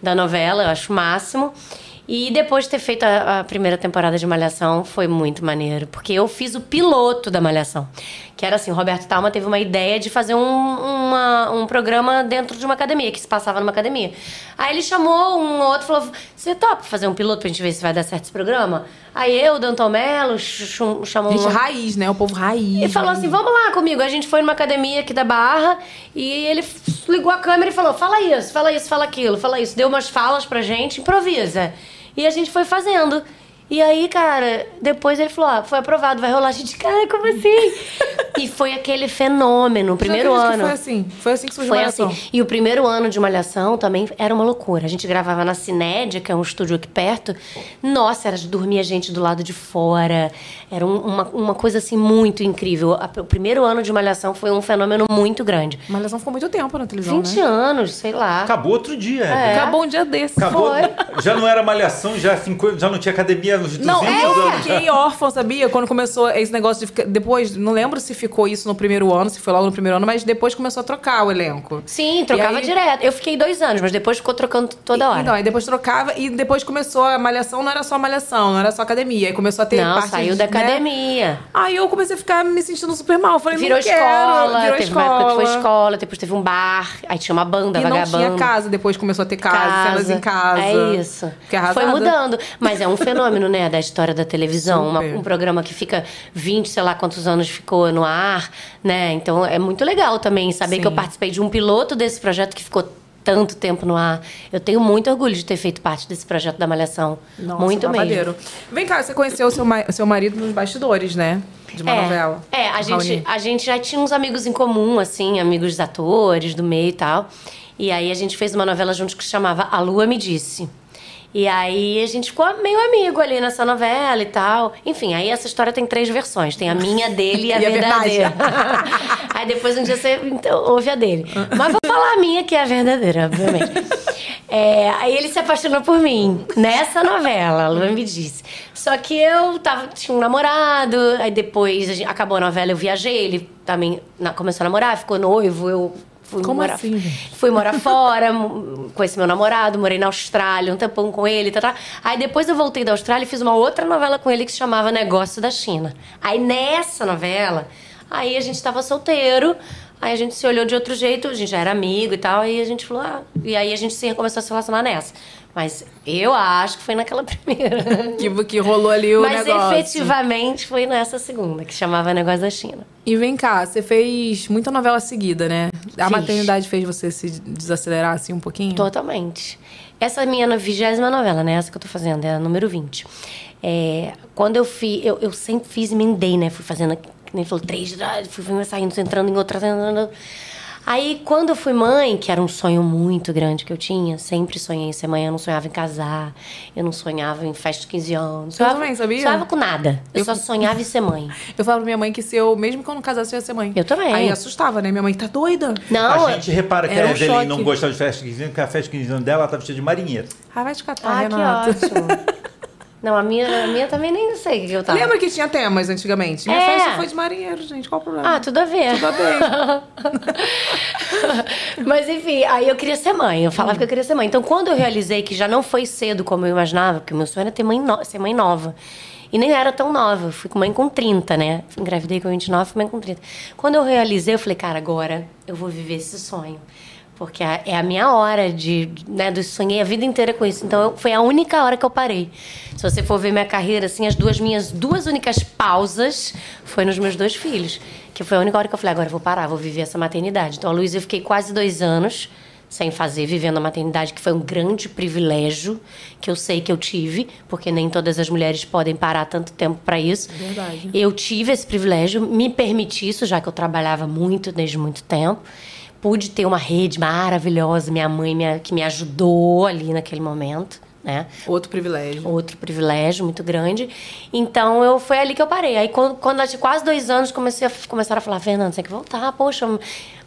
E: da novela, eu acho o máximo. E depois de ter feito a, a primeira temporada de Malhação, foi muito maneiro. Porque eu fiz o piloto da Malhação. Que era assim, o Roberto Talma teve uma ideia de fazer um, uma- um programa dentro de uma academia, que se passava numa academia. Aí ele chamou um outro e falou, você topa fazer um piloto pra gente ver se vai dar certo esse programa? Aí eu, Danton Mello, ch- ch- chamou
G: Gente,
E: um...
G: raiz, né? O povo raiz.
E: Ele falou assim: vamos lá comigo. A gente foi numa academia aqui da Barra e ele ligou a câmera e falou: fala isso, fala isso, fala aquilo, fala isso. Deu umas falas pra gente, improvisa. E a gente foi fazendo. E aí, cara, depois ele falou: ó, foi aprovado, vai rolar. A gente, cara, como assim? e foi aquele fenômeno, o primeiro ano.
G: que Foi assim. Foi assim que surgiu
E: Foi
G: Malhação.
E: assim. E o primeiro ano de Malhação também era uma loucura. A gente gravava na Cinédia, que é um estúdio aqui perto. Nossa, era de dormir a gente do lado de fora. Era um- uma, uma coisa assim muito incrível. A- o primeiro ano de Malhação foi um fenômeno muito grande.
G: Malhação ficou muito tempo na televisão,
E: 20
G: né?
E: anos, sei lá.
H: Acabou outro dia.
E: É.
H: Evelyn.
G: Acabou um dia desse.
H: Acabou.
E: Foi.
H: Já não era malhação, já, já não tinha academia é, uns 200
G: Não, é, eu
H: anos.
G: fiquei órfã, sabia? Quando começou esse negócio de ficar. Depois, não lembro se ficou isso no primeiro ano, se foi logo no primeiro ano, mas depois começou a trocar o elenco.
E: Sim, trocava
G: E aí-
E: direto. Eu fiquei dois anos, mas depois ficou trocando toda hora.
G: Então, aí depois trocava e depois começou a malhação, não era só malhação, não era só academia. Aí começou a ter
E: Não,
G: parte
E: saiu
G: de-
E: da
G: né?
E: academia.
G: Aí eu comecei a ficar me sentindo super mal. Falei,
E: Virou
G: não quero,
E: escola,
G: virou
E: teve
G: escola.
E: uma época que foi escola, depois teve um bar, aí tinha uma banda,
G: E não
E: vagabanda.
G: tinha casa, depois começou a ter casa, cenas em casa.
E: É isso. Foi mudando. Mas é um fenômeno, né, da história da televisão. Uma- um programa que fica 20, sei lá quantos anos ficou no ar, né? Então é muito legal também saber
G: Sim.
E: que eu participei de um piloto desse projeto que ficou tanto tempo no ar. Eu tenho muito orgulho de ter feito parte desse projeto da Malhação.
G: Nossa,
E: muito mesmo.
G: babadeiro. Vem cá, você conheceu o seu, ma- seu marido nos bastidores, né? De uma
E: é,
G: novela.
E: É, a gente,
G: Raoni.
E: a gente já tinha uns amigos em comum, assim, amigos atores do meio e tal. E aí a gente fez uma novela juntos que se chamava A Lua Me Disse. E aí a gente ficou meio amigo ali nessa novela e tal. Enfim, aí essa história tem três versões. Tem a minha, dele e a
G: E a
E: verdadeira. aí depois um dia você então, ouve a dele. Mas vou falar a minha, que é a verdadeira, obviamente. É, aí ele se apaixonou por mim, nessa novela, a Lua me disse. Só que eu tava, tinha um namorado, aí depois a gente- acabou a novela, eu viajei, ele também na- começou a namorar, ficou noivo, eu fui
G: Como
E: morar,
G: assim,
E: fui morar fora, conheci meu namorado, morei na Austrália, um tempão com ele, tá, tá. Aí depois eu voltei da Austrália e fiz uma outra novela com ele que se chamava Negócio da China. Aí nessa novela, aí a gente tava solteiro, aí a gente se olhou de outro jeito, a gente já era amigo e tal, aí a gente falou, ah, e aí a gente se começou a se relacionar nessa. Mas eu acho que foi naquela primeira.
G: Que, que rolou ali o
E: Mas
G: negócio.
E: efetivamente foi nessa segunda, que chamava Negócio da China.
G: E vem cá, você fez muita novela seguida, né? A
E: Fiz.
G: maternidade fez você se desacelerar assim um pouquinho?
E: Totalmente. Essa é a minha vigésima novela, né? Essa que eu tô fazendo, é a número 20. É, quando eu fiz, eu, eu sempre fiz emendei, né? Fui fazendo, nem falou, três, fui fui saindo, entrando em outra. entrando. Aí, quando eu fui mãe, que era um sonho muito grande que eu tinha, sempre sonhei em ser mãe, eu não sonhava em casar, eu não sonhava em festa de 15 anos.
G: Eu
E: sonhava,
G: também, sabia?
E: Sonhava com nada. Eu, só sonhava em ser mãe.
G: Eu falava pra minha mãe que se eu, mesmo que eu não casasse, eu ia ser mãe.
E: Eu também.
G: Aí assustava, né? Minha mãe tá doida.
E: Não,
H: A gente repara que
G: Era
H: a
G: um
H: Evelyn
G: choque.
H: não gostava de festa de 15 anos, porque a festa de 15 anos dela ela tá vestida de marinheiro.
G: Ah, vai te catar,
E: Ah,
G: Renato.
E: que ótimo. Não, a minha, a minha também nem sei o que eu tava.
G: Lembra que tinha temas antigamente? Minha
E: É.
G: festa foi de marinheiro, gente. Qual o problema?
E: Ah, tudo a ver.
G: Tudo a ver.
E: Mas enfim, aí eu queria ser mãe. Eu falava que eu queria ser mãe. Então, quando eu realizei que já não foi cedo como eu imaginava, porque o meu sonho era ter mãe no- ser mãe nova. E nem era tão nova. Eu fui com mãe com 30, né? Engravidei com 29, fui mãe com 30. Quando eu realizei, eu falei, cara, agora eu vou viver esse sonho. Porque é é a minha hora de, né, do sonhei a vida inteira com isso. Então eu- foi a única hora que eu parei. Se você for ver minha carreira, assim, as duas minhas duas únicas pausas foi nos meus dois filhos. Que foi a única hora que eu falei, agora eu vou parar, vou viver essa maternidade. Então a Luísa eu fiquei quase dois anos sem fazer, vivendo a maternidade, que foi um grande privilégio que eu sei que eu tive, porque nem todas as mulheres podem parar tanto tempo para isso.
G: Verdade.
E: Eu tive esse privilégio, me permiti isso, já que eu trabalhava muito desde muito tempo. Pude ter uma rede maravilhosa, minha mãe me- que me ajudou ali naquele momento, né?
G: Outro privilégio.
E: Outro privilégio muito grande. Então, eu foi ali que eu parei. Aí, quando, quando eu tinha quase dois anos, comecei a, começaram a falar, Fernanda, você tem que voltar, poxa,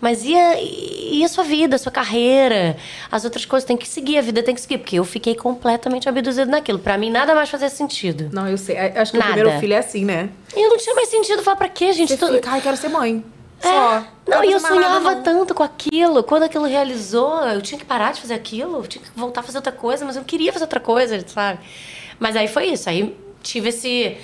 E: mas e a, e a sua vida, a sua carreira? As outras coisas, tem que seguir, a vida tem que seguir. Porque eu fiquei completamente abduzida naquilo. Pra mim, nada mais fazia sentido.
G: Não, eu sei. Acho que
E: Nada.
G: o primeiro filho é assim, né?
E: E eu não tinha mais sentido. Falar, pra quê, gente?
G: Você
E: Tô-
G: fica, ai, quero ser mãe.
E: É.
G: Só.
E: Não,
G: Quero
E: e eu sonhava
G: não.
E: tanto com aquilo. Quando aquilo realizou, eu tinha que parar de fazer aquilo, eu tinha que voltar a fazer outra coisa, mas eu queria fazer outra coisa, sabe? Mas aí foi isso. Aí tive esse.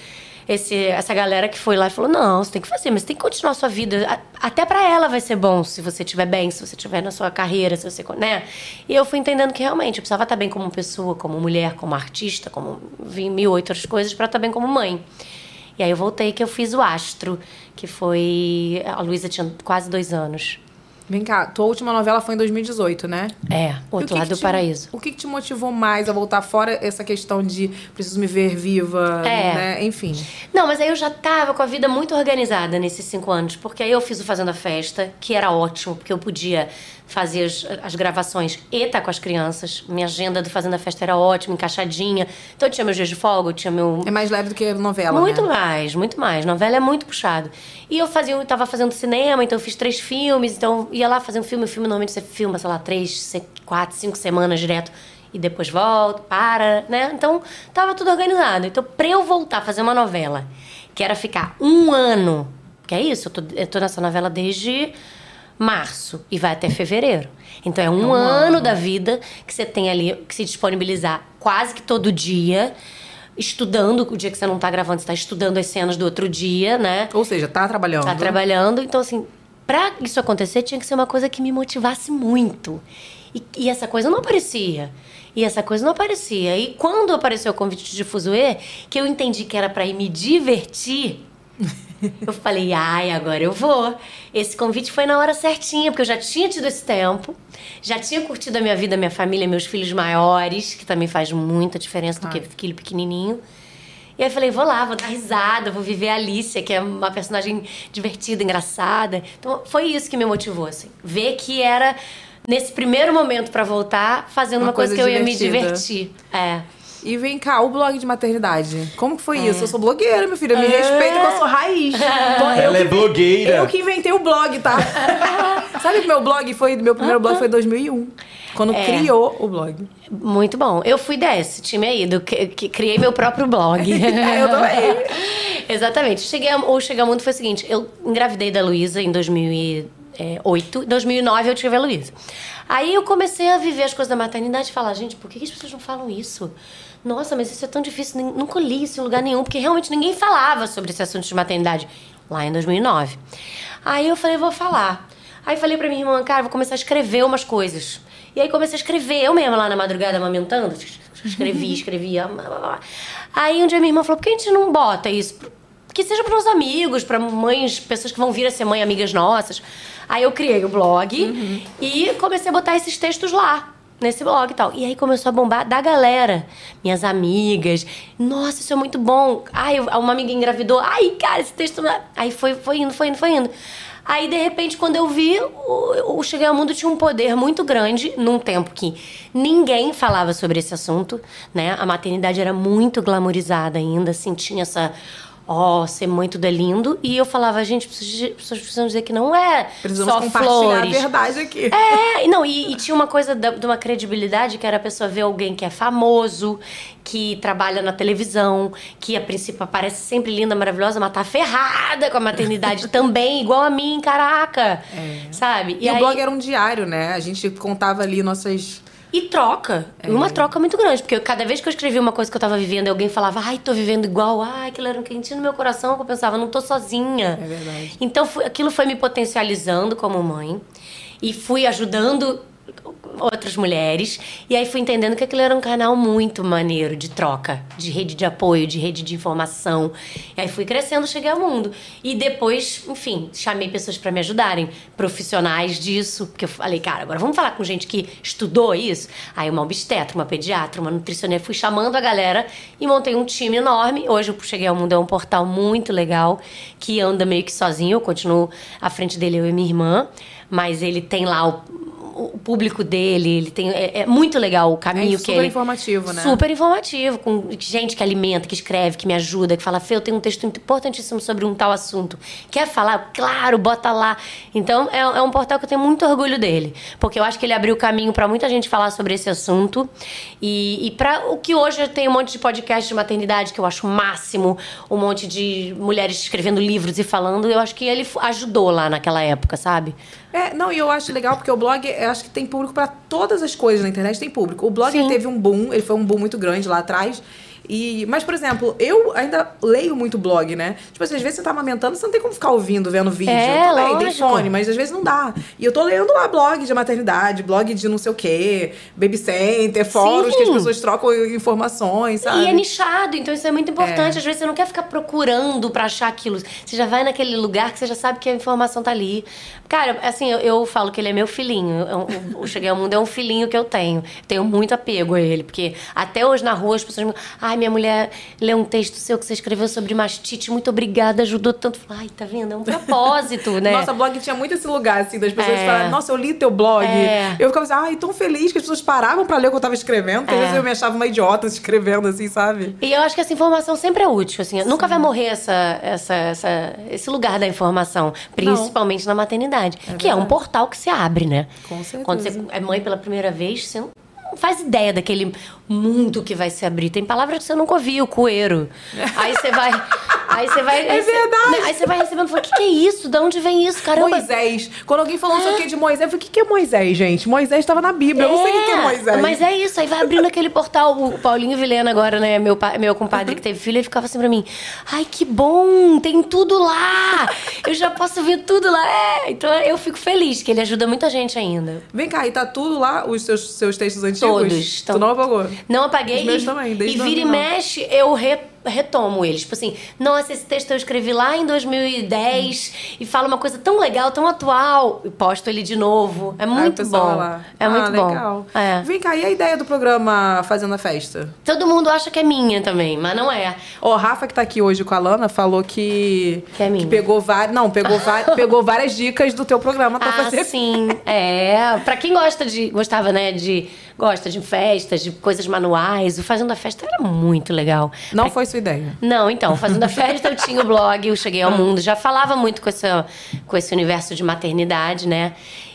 E: Esse, essa galera que foi lá e falou: não, você tem que fazer, mas você tem que continuar a sua vida. Até pra ela vai ser bom se você estiver bem, se você estiver na sua carreira, se você. né? E eu fui entendendo que realmente eu precisava estar bem como pessoa, como mulher, como artista, como vi mil outras coisas, pra estar bem como mãe. E aí eu voltei que eu fiz o Astro, que foi. A Luísa tinha quase dois anos.
G: Vem cá, tua última novela foi em 2018, né?
E: É,
G: o
E: outro lado do paraíso.
G: O que, que te motivou mais a voltar fora essa questão de preciso me ver viva,
E: É.
G: né? Enfim.
E: Não, mas aí eu já tava com a vida muito organizada nesses cinco anos, porque aí eu fiz o Fazendo a Festa, que era ótimo, porque eu podia fazer as, as gravações e estar com as crianças. Minha agenda do Fazendo a Festa era ótima, encaixadinha. Então eu tinha meus dias de folga, eu tinha meu.
G: É mais leve do que novela,
E: Muito
G: né?
E: mais, muito mais. Novela é muito puxado. E eu fazia, eu tava fazendo cinema, então eu fiz três filmes, então ia lá fazer um filme, o filme normalmente você filma, sei lá, três, quatro, cinco semanas direto. e depois volta, para, né? Então, tava tudo organizado. Então, pra eu voltar a fazer uma novela, que era ficar um ano, que é isso, eu tô, eu tô nessa novela desde março e vai até fevereiro. Então, é um, ano, da vida que você tem ali que se disponibilizar quase que todo dia. Estudando, o dia que você não tá gravando, você tá estudando as cenas do outro dia, né?
G: Ou seja, tá trabalhando.
E: Tá trabalhando. Então, assim, pra isso acontecer, tinha que ser uma coisa que me motivasse muito. E, e essa coisa não aparecia. E essa coisa não aparecia. E quando apareceu o convite de Fuzue, que eu entendi que era pra ir me divertir, eu falei, ai, agora eu vou. Esse convite foi na hora certinha, porque eu já tinha tido esse tempo, já tinha curtido a minha vida, minha família, meus filhos maiores, que também faz muita diferença do que filho pequenininho. E aí eu falei, vou lá, vou dar risada, vou viver a Alicia, que é uma personagem divertida, engraçada. Então foi isso que me motivou, assim. Ver que era, nesse primeiro momento pra voltar, fazendo uma,
G: Uma
E: coisa,
G: coisa
E: que eu ia me divertir. É.
G: E vem cá, o blog de maternidade. Como que foi isso? Eu sou blogueira, meu filho. Me respeita que eu sou raiz. Eu
H: Ela é
G: que-
H: blogueira.
G: Eu que inventei o blog, tá? Sabe que meu blog foi. Meu primeiro blog foi em 2001. Quando
E: É.
G: criou o blog.
E: Muito bom. Eu fui desse time aí, do que, que criei meu próprio blog.
G: eu também.
E: Exatamente. Cheguei a, o Chegar ao Mundo foi o seguinte: eu engravidei da Luísa em 2008. Em 2009 eu tive a Luísa. Aí eu comecei a viver as coisas da maternidade e falar: gente, por que que as pessoas não falam isso? Nossa, mas isso é tão difícil, nunca li isso em lugar nenhum, porque realmente ninguém falava sobre esse assunto de maternidade lá em 2009. Aí eu falei: vou falar. Aí falei pra minha irmã, cara, vou começar a escrever umas coisas. E aí comecei a escrever, eu mesma lá na madrugada amamentando. Escrevi, escrevia. Aí um dia minha irmã falou, por que a gente não bota isso? Que seja para os amigos, para mães, pessoas que vão vir a ser mãe, amigas nossas. Aí eu criei o blog e comecei a botar esses textos lá. Nesse blog e tal. E aí começou a bombar da galera. Minhas amigas. Nossa, isso é muito bom. Ai, uma amiga engravidou. Ai, cara, esse texto. Aí foi, foi indo, foi indo, foi indo. Aí, de repente, quando eu vi, o, o Cheguei ao Mundo tinha um poder muito grande num tempo que ninguém falava sobre esse assunto, né? A maternidade era muito glamorizada ainda, assim, tinha essa... Ó, ser mãe tudo é lindo. E eu falava, gente, pessoas pessoas precisam dizer que não é
G: Precisamos
E: só
G: compartilhar
E: flores.
G: a verdade aqui.
E: É, e não, e, e tinha uma coisa da- de uma credibilidade que era a pessoa ver alguém que é famoso, que trabalha na televisão, que a princípio aparece sempre linda, maravilhosa, mas tá ferrada com a maternidade também, igual a mim, caraca. Sabe?
G: E, o blog era um diário, né? A gente contava ali nossas.
E: E troca.
G: É.
E: Uma troca muito grande. Porque eu- cada vez que eu escrevia uma coisa que eu tava vivendo, alguém falava, ai, tô vivendo igual, ai, aquilo era um quentinho no meu coração, eu pensava, não tô sozinha.
G: É verdade.
E: Então foi- aquilo foi me potencializando como mãe. E fui ajudando outras mulheres. E aí fui entendendo que aquilo era um canal muito maneiro de troca, de rede de apoio, de rede de informação. E aí fui crescendo, cheguei ao mundo. E depois, enfim, chamei pessoas para me ajudarem, profissionais disso, porque eu falei, cara, agora vamos falar com gente que estudou isso. Aí uma obstetra, uma pediatra, uma nutricionista, fui chamando a galera e montei um time enorme. Hoje o Cheguei ao Mundo é um portal muito legal que anda meio que sozinho, eu continuo à frente dele eu e minha irmã, mas ele tem lá o o público dele, ele tem é, é muito legal o caminho
G: É
E: que
G: super
E: ele
G: informativo, né?
E: Super informativo, com gente que alimenta, que escreve, que me ajuda, que fala, Fê, eu tenho um texto importantíssimo sobre um tal assunto. Quer falar? Claro, bota lá. Então, é, é um portal que eu tenho muito orgulho dele. Porque eu acho que ele abriu o caminho para muita gente falar sobre esse assunto. E, e para o que hoje tenho um monte de podcast de maternidade, que eu acho o máximo, um monte de mulheres escrevendo livros e falando, eu acho que ele ajudou lá naquela época, sabe?
G: É, não, e eu acho legal porque o blog, eu acho que tem público pra todas as coisas na internet, tem público. O blog teve um boom, ele foi um boom muito grande lá atrás. E, mas, por exemplo, eu ainda leio muito blog, né? Tipo assim, às vezes você tá amamentando, você não tem como ficar ouvindo, vendo vídeo.
E: É,
G: Tudo bem, tem fone, mas às vezes não dá. E eu tô lendo lá blog de maternidade, blog de não sei o quê, baby center, fóruns que as pessoas trocam informações, sabe?
E: E é nichado, então isso é muito importante.
G: É.
E: Às vezes você não quer ficar procurando pra achar aquilo. Você já vai naquele lugar que você já sabe que a informação tá ali. Cara, assim, eu, eu falo que ele é meu filhinho. Eu- o- o Cheguei ao Mundo é um filhinho que eu tenho. Tenho muito apego a ele, porque até hoje na rua as pessoas me ai, minha mulher leu um texto seu que você escreveu sobre mastite, muito obrigada, ajudou tanto. Ai, tá vendo? É um propósito, né?
G: Nossa, blog tinha muito esse lugar, assim, das pessoas
E: É.
G: falarem, nossa, eu li teu blog.
E: É.
G: Eu ficava assim, ai, tão feliz que as pessoas paravam pra ler o que eu tava escrevendo, porque às
E: É.
G: vezes eu me achava uma idiota escrevendo, assim, sabe?
E: E eu acho que essa informação sempre é útil, assim. Nunca vai morrer essa, essa, essa- esse lugar da informação, principalmente na maternidade. que é um portal que se abre, né?
G: Com certeza.
E: Quando você é mãe pela primeira vez, você não, não faz ideia daquele mundo que vai se abrir. Tem palavras que você nunca ouviu, coeiro. Aí você vai. Aí você vai.
G: É verdade.
E: Aí você vai recebendo e fala: o que, que é isso? De onde vem isso? Caramba.
G: Moisés. Quando alguém falou isso aqui de Moisés, eu falei, o que, que é Moisés, gente? Moisés estava na Bíblia. Eu não sei o que que é Moisés.
E: Mas é isso, aí vai abrindo aquele portal. O Paulinho Vilena agora, né? Meu, meu compadre que teve filho, ele ficava assim pra mim: Ai, que bom, tem tudo lá! Eu já posso ver tudo lá. É, então eu fico feliz que ele ajuda muita gente ainda.
G: Vem cá, e tá tudo lá, os seus, seus textos antigos?
E: Todos.
G: Tu não apagou?
E: Não apaguei.
G: Os meus
E: e,
G: também, desde
E: e vira e
G: 2009.
E: mexe, eu re- retomo eles. Tipo assim, nossa, esse texto eu escrevi lá em 2010 e fala uma coisa tão legal, tão atual. E posto ele de novo. É
G: o
E: muito bom.
G: lá.
E: É
G: Ah,
E: muito bom.
G: legal.
E: É.
G: Vem cá, e a ideia do programa Fazendo a Festa?
E: Todo mundo acha que é minha também, mas não é.
G: O Rafa, que tá aqui hoje com a Lana, falou que,
E: Que é minha.
G: pegou várias. Não, pegou, pegou várias dicas do teu programa pra
E: Ah,
G: fazer.
E: sim. É. Pra quem gosta de. Gostava, né? De. Gosta de festas, de coisas manuais. O Fazendo a Festa era muito legal.
G: Não foi sua ideia.
E: Não, então, fazendo a festa, eu tinha o blog, eu cheguei ao mundo, já falava muito com, essa, com esse universo de maternidade, né?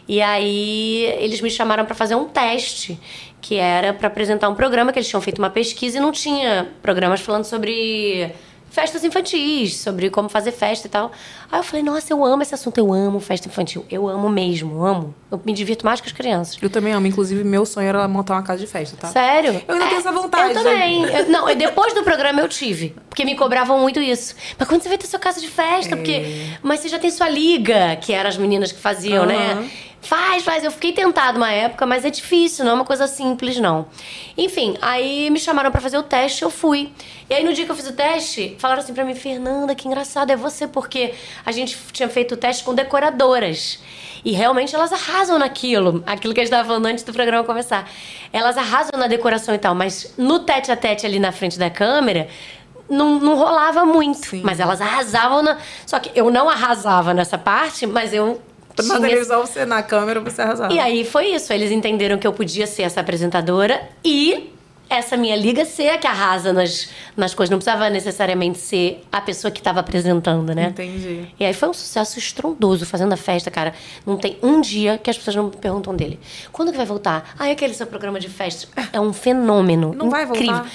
E: E aí eles me chamaram para fazer um teste, que era para apresentar um programa que eles tinham feito uma pesquisa e não tinha programas falando sobre festas infantis, sobre como fazer festa e tal. Aí eu falei, nossa, eu amo esse assunto, eu amo festa infantil, eu amo mesmo, amo. Eu me divirto mais com as crianças.
G: Eu também amo. Inclusive, meu sonho era montar uma casa de festa, tá?
E: Sério?
G: Eu ainda tenho essa vontade.
E: Eu também. Eu- não, depois do programa eu tive. Porque me cobravam muito isso. Mas quando você vai ter sua casa de festa? Porque. Mas você já tem sua liga, que eram as meninas que faziam, né?
G: Aham.
E: Faz, faz. Eu fiquei tentado uma época, mas é difícil, não é uma coisa simples, não. Enfim, aí me chamaram pra fazer o teste, eu fui. E aí no dia que eu fiz o teste, falaram assim pra mim, Fernanda, que engraçado é você, porque a gente tinha feito o teste com decoradoras. E realmente elas arrasam naquilo, aquilo que a gente estava falando antes do programa começar. Elas arrasam na decoração e tal, mas no tete a tete ali na frente da câmera, não, não rolava muito.
G: Sim.
E: Mas elas arrasavam na. Só que eu não arrasava nessa parte, mas eu.
G: Na
E: tinha-
G: televisão, você na câmera, você arrasava.
E: E aí foi isso. Eles entenderam que eu podia ser essa apresentadora e essa minha liga ser a que arrasa nas, nas coisas. Não precisava necessariamente ser a pessoa que estava apresentando, né?
G: Entendi.
E: E aí foi um sucesso estrondoso fazendo a festa, cara. Não tem um dia que as pessoas não me perguntam dele. Quando que vai voltar? Ah, é aquele seu programa de festa. É um fenômeno.
G: Não vai
E: incrível.
G: voltar?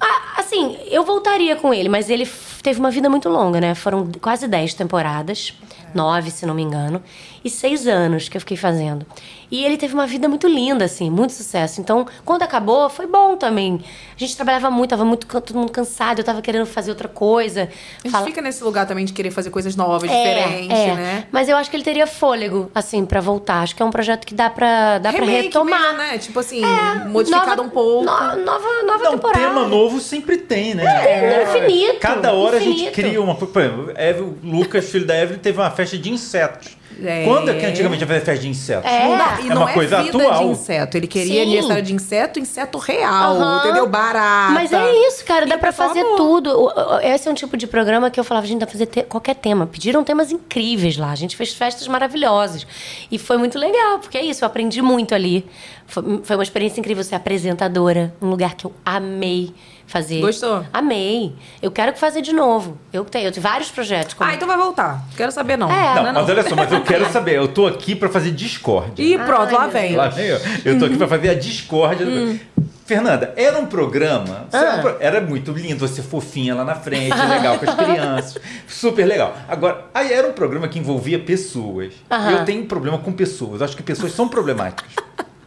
E: Ah, assim, eu voltaria com ele, mas ele teve uma vida muito longa, né? Foram quase 10 temporadas, nove, se não me engano, e seis anos que eu fiquei fazendo. E ele teve uma vida muito linda, assim, muito sucesso. Então, quando acabou, foi bom também. A gente trabalhava muito, tava muito todo mundo cansado, eu tava querendo fazer outra coisa.
G: A gente
E: Fala-
G: fica nesse lugar também de querer fazer coisas novas,
E: é,
G: diferentes,
E: é.
G: né?
E: Mas eu acho que ele teria fôlego, assim, pra voltar. Acho que é um projeto que dá pra, dá pra
G: Remake
E: retomar.
G: mesmo, né? Tipo assim, modificado
E: Nova-
G: um pouco.
E: no- nova, nova
H: Não,
E: temporada.
H: tema novo sempre tem, né?
E: É, infinito,
H: Cada hora a gente
E: infinito.
H: cria uma. Por exemplo, Eve- o Lucas, filho da Evelyn, teve uma festa de insetos.
G: É.
H: Quando é que antigamente havia festa de insetos?
E: É.
G: Não, e
H: É
G: não
H: uma
G: é
H: coisa
G: vida
H: atual.
G: de inseto. Ele queria
E: Sim.
G: aniversário de inseto, inseto real, entendeu? Barata.
E: Mas é isso, cara, dá
G: E
E: pra fazer tudo. Esse é um tipo de programa que eu falava, gente, dá pra fazer te- qualquer tema. Pediram temas incríveis lá. A gente fez festas maravilhosas. E foi muito legal, porque é isso, eu aprendi muito ali. Foi, foi uma experiência incrível ser apresentadora, um lugar que eu amei fazer.
G: Gostou?
E: Amei. Eu quero fazer de novo. Eu tenho, eu tenho vários projetos. como-
G: Ah, então vai voltar. Quero saber não.
E: É.
H: Não,
G: Não,
H: mas olha só, mas eu quero saber. Eu tô aqui pra fazer discórdia.
G: Ih, pronto,
E: Ai,
G: lá vem.
H: Lá vem eu. Eu tô aqui pra fazer a discórdia. do- Fernanda, era um programa. era um pro- Era muito lindo, você fofinha lá na frente, legal com as crianças. Super legal. Agora, aí era um programa que envolvia pessoas.
E: Aham.
H: Eu tenho problema com pessoas. Acho que pessoas são problemáticas.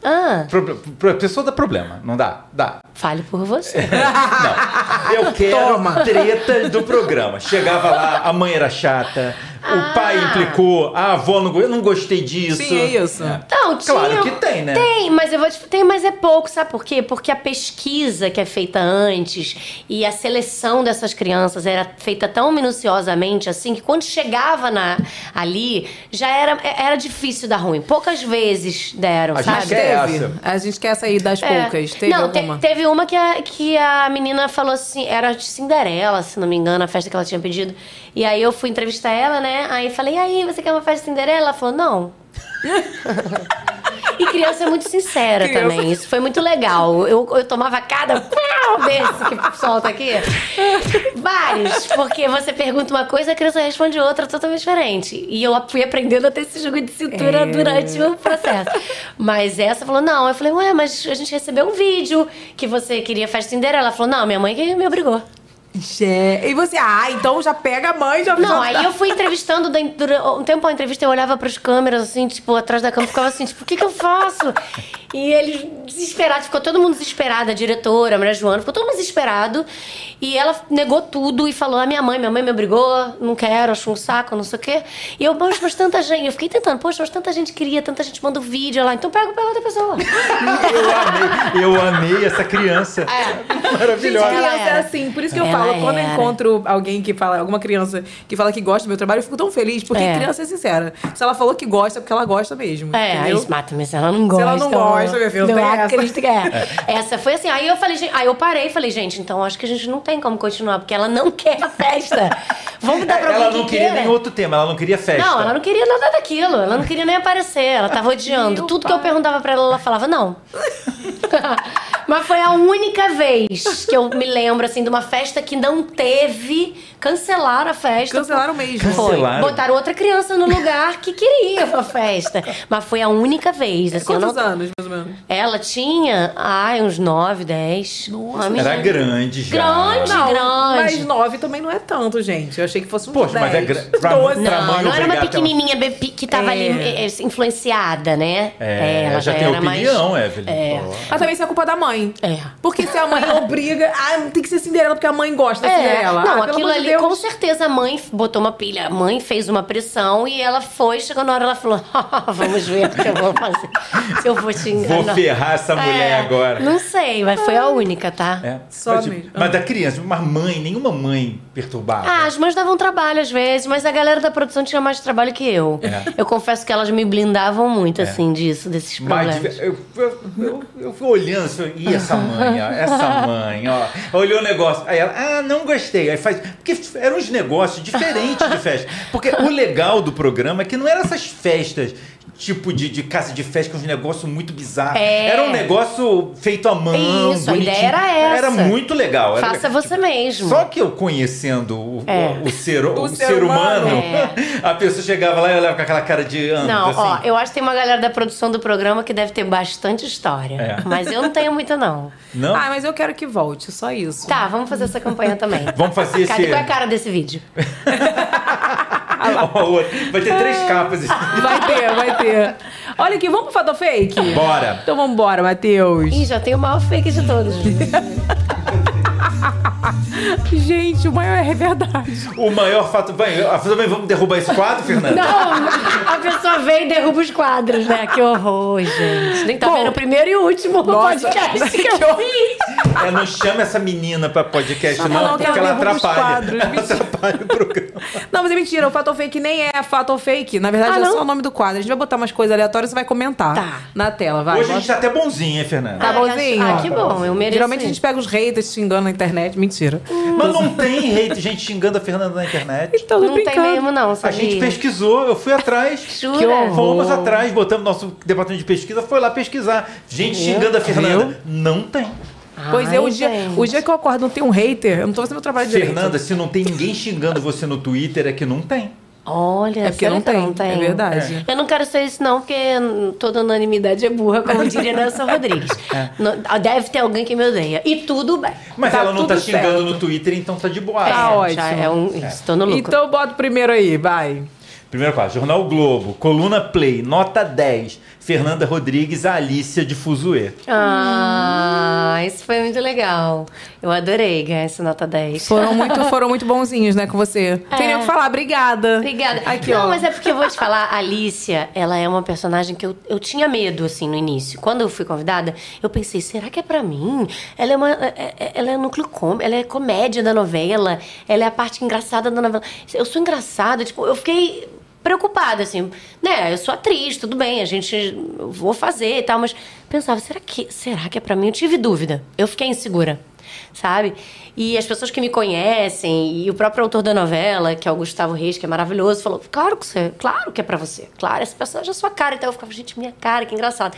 E: Ah,
H: Proble- pro- pessoa dá problema, não dá? Dá.
E: fale por você.
H: Não. Eu quero
G: Toma.
H: treta do programa. Chegava lá, a mãe era chata, o pai implicou, a avó não, eu não gostei disso.
G: Sim, é isso.
E: Então, tinha...
H: Claro que tem, né?
E: Tem, mas eu vou te... Tem, mas é pouco, sabe por quê? Porque a pesquisa que é feita antes e a seleção dessas crianças era feita tão minuciosamente assim que quando chegava na, ali já era, era difícil dar ruim. Poucas vezes deram,
H: A
E: sabe?
H: gente quer
G: Teve.
H: essa.
G: A gente quer sair das
E: É.
G: poucas. Teve
E: não, te-
G: alguma?
E: teve uma que a, que a menina falou assim, era de Cinderela, se não me engano, a festa que ela tinha pedido. E aí eu fui entrevistar ela, né? Aí falei, aí, você quer uma festa de Cinderela? Ela falou, não. E criança é muito sincera
G: Criança.
E: também. Isso foi muito legal. Eu, eu tomava cada pau desse que solta aqui. Vários. Porque você pergunta uma coisa, a criança responde outra totalmente diferente. E eu fui aprendendo a ter esse jogo de cintura
G: É.
E: durante o processo. Mas essa falou, não. Eu falei, ué, mas a gente recebeu um vídeo que você queria festa Cinderela. Ela falou, não, minha mãe que me obrigou.
G: Jé. E você, ah, então já pega a mãe, já
E: Não, aí eu fui entrevistando, durante um tempo a entrevista eu olhava pras câmeras, assim, tipo, atrás da câmera, ficava assim, tipo, o que que eu faço? E eles desesperados, ficou todo mundo desesperado, a diretora, a Maria Joana, ficou todo mundo desesperado. E ela negou tudo e falou, a minha mãe, minha mãe me obrigou, não quero, acho um saco, não sei o quê. E eu, poxa, mas tanta gente, eu fiquei tentando, poxa, mas tanta gente queria, tanta gente manda o vídeo lá, então pega, outra pessoa.
H: Eu amei, eu amei essa criança. Maravilhosa.
G: Criança
E: Ela
G: é
E: era.
G: assim, por isso que eu
E: Ela
G: falo, quando eu
E: era.
G: encontro alguém que fala, alguma criança que fala que gosta do meu trabalho, eu fico tão feliz, porque
E: É.
G: criança é sincera. Se ela falou que gosta, é porque ela gosta mesmo.
E: É,
G: entendeu?
E: aí mata, mas ela não gosta.
G: ela não gosta, meu filho,
E: não
G: tem essa.
E: acredito que é. Essa foi assim. Aí eu falei, gente, aí eu parei e falei, gente, então acho que a gente não tem como continuar, porque ela não quer a festa. Vamos dar pra alguém
H: Ela
E: que
H: não queria
E: queira.
H: nem outro tema, ela não queria festa.
E: Não, ela não queria nada daquilo. Ela não queria nem aparecer. Ela tava odiando.
G: Meu
E: Tudo que eu
G: pai.
E: perguntava pra ela, ela falava não. Mas foi a única vez que eu me lembro, assim, de uma festa que não teve. Cancelaram a festa.
G: Cancelaram mesmo.
E: Foi.
H: Cancelaram?
E: Botaram outra criança no lugar que queria a festa. Mas foi a única vez. Assim, eu
G: Quantos
E: não...
G: anos, mais ou menos?
E: Ela tinha, ai, uns 9, 10. Nossa,
H: Era grande já.
E: Grande.
G: Não,
E: grande.
G: mas nove também não é tanto, gente. Eu achei que fosse uns
H: Poxa, mas é
G: 10,
H: gra- pra-
G: 12.
H: pra
E: Não, não era uma
H: uma-
E: pequenininha bebê que tava ali
G: É.
E: eh, influenciada, né?
H: É,
E: ela
H: já
E: já
H: tem
E: era
H: opinião,
E: mais...
H: Evelyn.
E: É.
G: Mas também isso é culpa da mãe.
E: É.
G: Porque se a mãe obriga, ah, tem que ser Cinderela porque a mãe gosta da
E: É,
G: Cinderela.
E: não,
G: ah,
E: aquilo
G: de
E: ali,
G: Deus.
E: com certeza, a mãe botou uma pilha. A mãe fez uma pressão e ela foi, chegou na hora, ela falou: Vamos ver o que eu vou fazer. Se eu vou te enganar.
H: Vou ferrar essa mulher
E: É,
H: agora.
E: Não sei, mas foi a única, tá?
H: É.
G: Só
H: mas, tipo,
G: mesmo.
H: mas da criança, uma mãe, nenhuma mãe perturbada.
E: Ah, as mães davam trabalho às vezes, mas a galera da produção tinha mais trabalho que eu.
H: É.
E: Eu confesso que elas me blindavam muito, assim, disso, desses
H: Mas
E: problemas.
H: de- eu, eu, eu, eu fui olhando, assim, e essa mãe, ó, essa mãe, ó. Olhou o negócio. Aí ela, ah, não gostei. Aí faz. Porque eram uns negócios diferentes de festa. Porque o legal do programa é que não eram essas festas. Tipo de, de casa de festa, com uns negócios muito bizarros.
E: É.
H: Era um negócio feito à mão.
E: Isso, a
H: bonitinho.
E: ideia era essa.
H: Era muito legal. era
E: Faça
H: legal.
E: você mesmo.
H: Só que eu conhecendo o,
E: É.
H: o, o ser, o,
G: O
H: ser,
G: ser
H: humano,
E: humano.
H: a pessoa chegava lá e olhava com aquela cara de ano.
E: Não,
H: assim.
E: ó, eu acho que tem uma galera da produção do programa que deve ter bastante história.
H: É.
E: Mas eu não tenho muita, não.
H: Não?
G: Ah, mas eu quero que volte, só isso.
E: Tá, vamos fazer essa campanha também.
H: Vamos fazer
E: Cadê
H: esse.
E: qual é a cara desse vídeo?
H: Outro. Vai ter três capas.
G: Vai ter, vai ter. Olha aqui, vamos pro Fato Fake?
H: Bora.
G: Então vambora, Matheus.
E: Ih, já tem o maior fake de todos.
G: Gente, o maior é verdade.
H: O maior fato. Vai, também vamos derrubar esse quadro, Fernanda?
E: Não, a pessoa vem e derruba os quadros, né? Que horror, gente. Nem tá
G: Bom,
E: vendo o primeiro e o último
G: nossa,
E: podcast que eu
G: horror.
E: fiz.
H: É, não chama essa menina pra podcast, não,
G: não, que
H: porque
G: ela
H: ela atrapalha.
G: quadros,
H: Ela atrapalha o programa.
G: Não, mas é mentira, o Fato ou Fake nem é Fato ou Fake. Na verdade,
E: Ah,
G: é
E: não?
G: só o nome do quadro. A gente vai botar umas coisas aleatórias e você vai comentar
E: Tá.
G: na tela, vai.
H: Hoje a gente tá até bonzinho, hein, Fernanda?
G: Tá bonzinho?
E: Ah, que bom, eu mereço.
G: Geralmente a gente pega os haters xingando na internet. Mentira.
H: Mas não tem hate, gente xingando a Fernanda na internet.
G: Então,
E: Não tem
G: brincando.
E: mesmo, não,
H: A
E: sabia?
H: gente pesquisou, eu fui atrás.
E: Jura?
H: Fomos atrás, botamos nosso departamento de pesquisa, foi lá pesquisar. Gente xingando a Fernanda.
G: Viu?
H: Não tem.
G: Pois é, o
E: Ai,
G: dia, o dia que eu acordo não tem um hater, eu não tô fazendo meu trabalho direito.
H: Fernanda, se não tem ninguém xingando você no Twitter, é que não tem.
E: Olha,
G: É porque
E: será
G: não
E: que
G: tem,
E: não tem.
G: é verdade.
E: Eu não quero ser isso, não, porque toda unanimidade é burra, como diria Nelson Rodrigues. Não- Deve ter alguém que me odeia. E tudo bem.
H: Mas
G: Tá
H: ela não tá xingando
G: certo.
H: no Twitter, então tá de boa.
G: Tá
E: É,
G: ótimo.
E: Já é um. Isso, tô no lucro.
G: Então bota o primeiro aí, vai.
H: Primeiro quadro, Jornal Globo, Coluna Play, nota 10. Fernanda Rodrigues, a Alícia de Fuzuê.
E: Ah, isso foi muito legal. Eu adorei ganhar essa nota 10.
G: Foram muito, foram muito bonzinhos, né, com você. Tem nem o que falar, obrigada.
E: Obrigada.
G: Aqui,
E: não,
G: ó.
E: mas é porque eu vou te falar, a Alicia, ela é uma personagem que eu, eu tinha medo, assim, no início. Quando eu fui convidada, eu pensei, será que é pra mim? Ela é uma. é- é- Ela é núcleo cômico, ela é comédia da novela, ela é a parte engraçada da novela. Eu sou engraçada, tipo, eu fiquei preocupada, assim, né? Eu sou atriz, tudo bem, a gente vou fazer e tal, mas pensava, será que, será que é pra mim? Eu tive dúvida. Eu fiquei insegura, sabe? E as pessoas que me conhecem, e o próprio autor da novela, que é o Gustavo Reis, que é maravilhoso, falou: claro que você, claro que é pra você. Claro, esse personagem é a sua cara. Então eu ficava, gente, minha cara, que engraçado.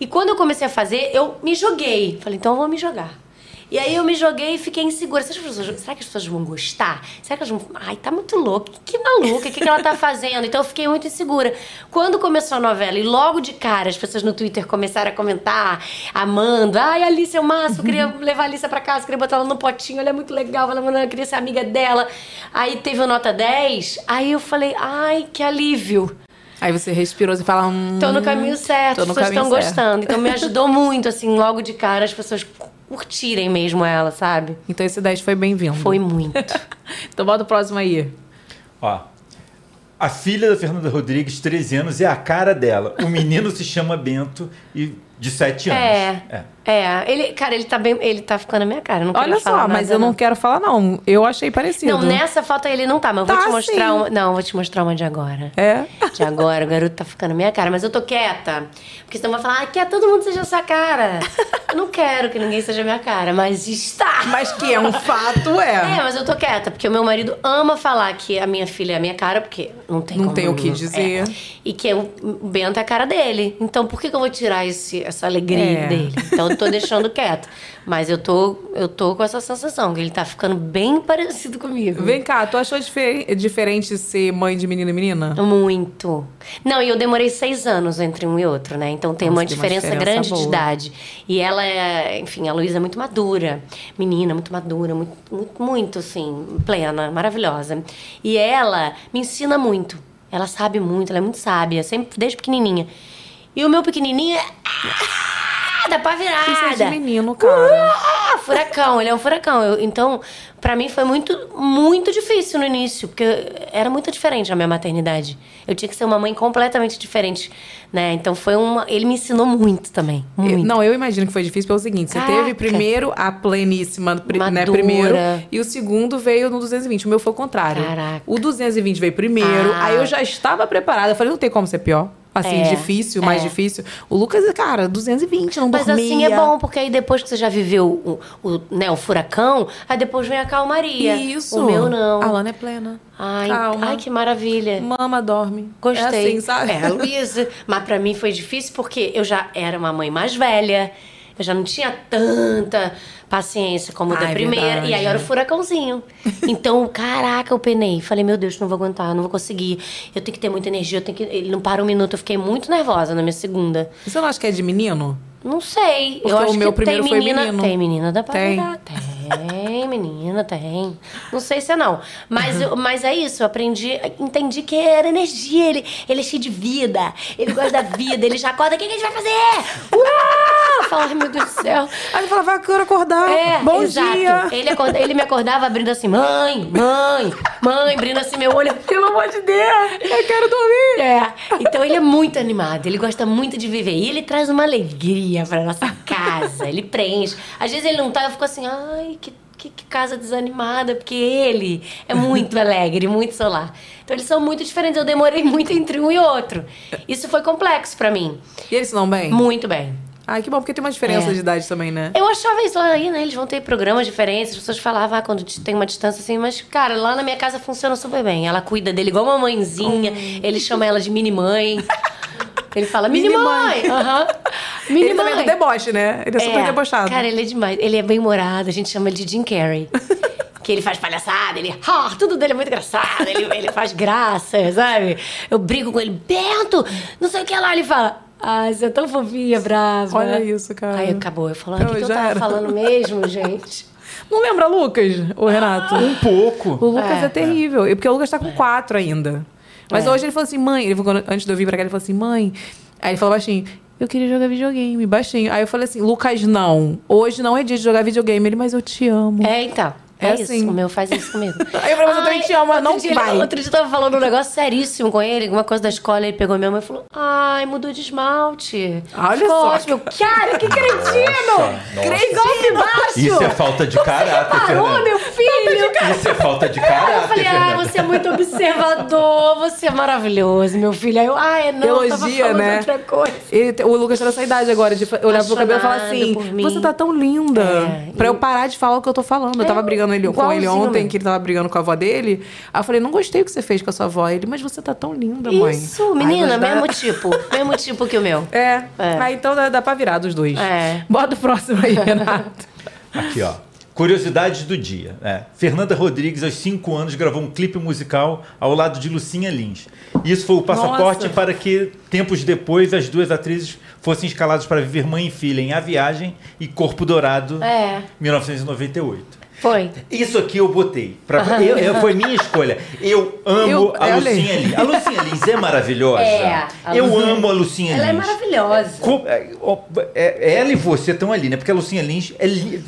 E: E quando eu comecei a fazer, eu me joguei. Falei, então eu vou me jogar. E aí eu me joguei e fiquei insegura. Será que as pessoas, será que as pessoas vão gostar? Será que elas vão. Ai, tá muito louca. Que, que maluca, o que, que ela tá fazendo? Então eu fiquei muito insegura. Quando começou a novela, e logo de cara as pessoas no Twitter começaram a comentar, amando. Ai, Alice é o máximo, eu queria levar a Alice pra casa, queria botar ela no potinho, ela é muito legal, ela eu queria ser amiga dela. Aí teve o nota 10, aí eu falei, ai, que alívio.
G: Aí você respirou e fala. Hum,
E: Tô no caminho certo, as pessoas estão gostando. Então me ajudou muito, assim, logo de cara, as pessoas curtirem mesmo ela, sabe?
G: Então esse 10 foi bem-vindo.
E: Foi muito.
G: então bota o próximo aí.
H: Ó. A filha da Fernanda Rodrigues, 13 anos, é a cara dela. O menino se chama Bento e de 7 anos.
E: É. É, ele, cara, ele tá bem, ele tá ficando na minha cara. Não
G: Olha só, mas eu não quero falar, não. Eu achei parecido.
E: Não, nessa foto ele não tá, mas eu vou
G: Tá,
E: te mostrar
G: sim.
E: uma. Não, eu vou te mostrar uma de agora.
G: É?
E: De agora, o garoto tá ficando na minha cara, mas eu tô quieta. Porque senão vai falar, ah, quer todo mundo seja essa cara. Eu não quero que ninguém seja minha cara, mas está.
G: Mas que é um fato, é.
E: É, mas eu tô quieta, porque o meu marido ama falar que a minha filha é a minha cara, porque não tem
G: Não
E: como
G: tem o que
E: não-
G: dizer.
E: é. E que o o Bento é a cara dele. Então por que, que eu vou tirar esse, essa alegria
G: É.
E: dele? Então eu tô deixando quieto. Mas eu tô, eu tô com essa sensação, que ele tá ficando bem parecido comigo.
G: Vem cá, tu achou difer- diferente ser mãe de menino e menina?
E: Muito. Não, e eu demorei seis anos entre um e outro, né? Então tem
G: Nossa,
E: uma
G: tem uma
E: diferença,
G: diferença
E: grande
G: boa.
E: de idade. E ela é, enfim, a Luísa é muito madura. Menina, muito madura, muito, muito, muito, assim, plena, maravilhosa. E ela me ensina muito. Ela sabe muito, ela é muito sábia, sempre desde pequenininha. E o meu pequenininho é. Ah, dá pra virada.
G: Isso é de menino, cara.
E: Ah, furacão, ele é um furacão. Eu- então, pra mim foi muito, muito difícil no início, porque era muito diferente a minha maternidade. Eu tinha que ser uma mãe completamente diferente, né? Então foi uma. Ele me ensinou muito também. Muito.
G: Não, eu imagino que foi difícil pelo seguinte: você
E: Caraca.
G: teve primeiro a pleníssima, pri- né,
E: Madura.
G: primeiro, e o segundo veio no 220. O meu foi o contrário.
E: Caraca.
G: O 220 veio primeiro,
E: Ah.
G: aí eu já estava preparada. Eu falei, não tem como ser pior. Assim,
E: É,
G: difícil, mais
E: é.
G: difícil. O Lucas, cara, 220, não
E: Mas
G: dormia.
E: assim é bom, porque aí depois que você já viveu o, o, né, o furacão, aí depois vem a calmaria.
G: Isso.
E: O meu não.
G: A Lana é plena.
E: Ai,
G: Calma.
E: ai, que maravilha.
G: Mama, dorme.
E: Gostei.
G: É assim, sabe?
E: É, Luísa. Mas pra mim foi difícil porque eu já era uma mãe mais velha. Eu já não tinha tanta paciência como
G: Ah,
E: da
G: é
E: primeira.
G: verdade.
E: E aí era o furacãozinho. Então, caraca, eu penei. Falei, meu Deus, não vou aguentar, não vou conseguir. Eu tenho que ter muita energia, eu tenho que. Ele não para um minuto. Eu fiquei muito nervosa na minha segunda.
G: Você não acha que é de menino?
E: Não sei.
G: Porque
E: eu acho
G: o meu
E: que
G: primeiro
E: tem
G: foi
E: menina.
G: menino.
E: Tem menina da
G: Tem.
E: Tem. Tem, menina, tem. Não sei se é não. Mas, mas é isso, eu aprendi, entendi que era energia. Ele, ele é cheio de vida. Ele gosta da vida. Ele já acorda. O que, que a gente vai fazer? Uau! Eu falo, ai, meu Deus do céu.
G: Aí ele fala, vai, quero acordar.
E: É,
G: Bom
E: exato.
G: dia.
E: Ele, acorda- ele me acordava abrindo assim, mãe, mãe, mãe, abrindo assim meu olho. Pelo amor de Deus.
G: Eu quero dormir.
E: É. Então ele é muito animado, ele gosta muito de viver. E ele traz uma alegria pra nossa casa. ele preenche. Às vezes ele não tá, eu fico assim, ai, que, que, casa desanimada, porque ele é muito alegre, muito solar. Então eles são muito diferentes. Eu demorei muito entre um e outro. Isso foi complexo pra mim.
G: E eles se dão bem?
E: Muito bem.
G: Ai, que bom, porque tem uma diferença
E: É.
G: de idade também, né?
E: Eu achava isso lá aí, né? Eles vão ter programas diferentes, as pessoas falavam ah, quando tem uma distância assim, mas, cara, lá na minha casa funciona super bem. Ela cuida dele igual uma mãezinha,
G: Hum.
E: ele chama ela de mini-mãe. Ele fala,
G: Mini-mãe.
E: mini-mãe! Aham.
G: Ele também é do
E: Mini-mãe.
G: deboche, né? Ele é super debochado.
E: Cara, ele é demais. Ele é bem humorado, a gente chama ele de Jim Carrey. que ele faz palhaçada, ele. Ah, tudo dele é muito engraçado, ele, ele faz graça, sabe? Eu brigo com ele, Bento, não sei o que lá. Ele fala. Ah, você é tão fofinha, brava.
G: Olha isso, cara.
E: Aí acabou. Eu falo, ah, o que,
G: Eu
E: que eu tava
G: era.
E: falando mesmo, gente?
G: Não lembra Lucas, o Renato?
H: Um pouco.
G: O Lucas é,
E: É.
G: terrível. E Porque o Lucas tá com quatro ainda. Mas
E: É.
G: hoje ele falou assim, mãe... Ele antes de eu vir pra cá, ele falou assim, mãe... Aí ele falou baixinho, eu queria jogar videogame, baixinho. Aí eu falei assim, Lucas, não. Hoje não é dia de jogar videogame. Ele, mas eu te amo.
E: É, então. É,
G: É
E: isso,
G: assim.
E: o meu faz isso comigo.
G: Aí eu falei, mas eu também te amo, mas
E: outro
G: não
E: dia,
G: vai.
E: Outro dia eu tava falando um negócio seríssimo com ele, alguma coisa da escola, ele pegou minha mãe e falou, ai, mudou de esmalte.
G: Olha
E: Ficou
G: só.
E: ótimo. Cara, que cretino! Que golpe baixo!
H: Isso é falta de caráter,
E: Parou,
H: Fernanda.
E: meu filho!
H: Isso é falta de
E: Aí eu
H: caráter,
E: falei, ah,
H: Fernanda.
E: você é muito observador, você é maravilhoso, meu filho. Aí eu, ah, é não, eu tava
G: Elogia,
E: falando
G: né?
E: outra coisa.
G: Ele- o Lucas tá nessa idade agora de fa- olhar pro cabelo e falar
E: Apaixonado
G: assim:
E: por mim.
G: Você tá tão linda.
E: É,
G: pra
E: e-
G: eu parar de falar o que eu tô falando. Eu tava
E: É,
G: brigando ele, com ele ontem,
E: mesmo.
G: que ele tava brigando com a avó dele. Aí eu falei: Não gostei do que você fez com a sua avó. Ele, mas você tá tão linda, mãe.
E: Isso, menina,
G: Ai, dá-
E: mesmo tipo. Mesmo tipo que o meu.
G: É.
E: É.
G: Ah, então dá, dá pra virar dos dois.
E: É.
G: Bota o próximo aí, Renato.
H: Aqui, ó. Curiosidades do dia. É. Fernanda Rodrigues, aos 5 anos, gravou um clipe musical ao lado de Lucinha Lins. Isso foi o passaporte
G: Nossa.
H: para que, tempos depois, as duas atrizes fossem escaladas para viver mãe e filha em A Viagem e Corpo Dourado,
E: É.
H: 1998.
E: Foi.
H: Isso aqui eu botei. Pra, eu, eu- foi minha escolha. Eu amo
G: Eu-
H: a
G: aí.
H: Lucinha Lins. A Lucinha Lins é maravilhosa.
E: É,
H: eu
E: Lucinha-
H: amo a Lucinha
E: Ela é
H: Lins.
E: maravilhosa.
H: Co- é, é- ela e você estão ali, né? Porque a Lucinha Lins é linda.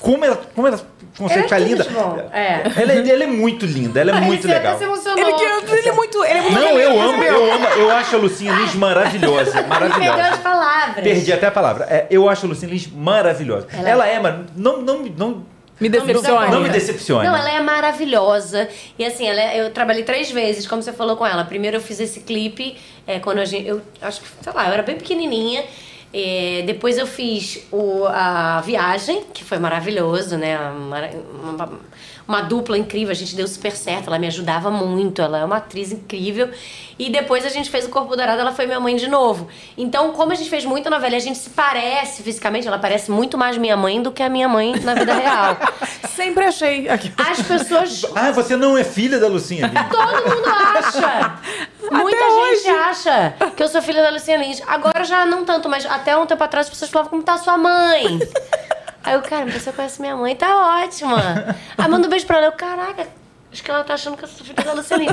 H: Como ela, como ela consegue
E: Ela é
H: ficar
E: tudo
H: linda?
E: é.
H: Ela, é- ela é muito linda, ela é muito
E: Você
H: legal.
E: se emocionou.
G: Ele, que- ele é muito. Ele é muito
H: Não, eu amo, eu amo, eu acho a Lucinha Lins maravilhosa.
E: Ele perdeu as
H: Maravilhosa.
E: palavras.
H: Perdi até a palavra. É, eu acho a Lucinha Lins maravilhosa.
E: Ela
H: Ela,
E: é-
H: é, mas não, não, não,
G: Me decepciona.
H: não me decepcione.
E: Não, ela é maravilhosa. E assim, ela é- eu trabalhei três vezes, como você falou com ela. Primeiro eu fiz esse clipe, é, quando a gente. Eu acho que, sei lá, eu era bem pequenininha. É, depois eu fiz o, a viagem, que foi maravilhoso, né? Uma, uma- uma dupla incrível, a gente deu super certo, ela me ajudava muito, ela é uma atriz incrível. E depois a gente fez o Corpo Dourado, ela foi minha mãe de novo. Então, como a gente fez muita novela, e a gente se parece fisicamente, ela parece muito mais minha mãe do que a minha mãe na vida real.
G: Sempre achei. Aqui.
E: As pessoas
H: Ah, você não é filha da Lucinha Lins.
E: Todo mundo acha. Muita gente acha que eu sou filha da Lucinha Lins. Agora já não tanto, mas até um tempo atrás as pessoas falavam como tá sua mãe. Aí eu, cara, você conhece minha mãe, tá ótima. Aí manda um beijo pra ela. Eu, caraca, acho que ela tá achando que eu sou filha da Lucinha Lins.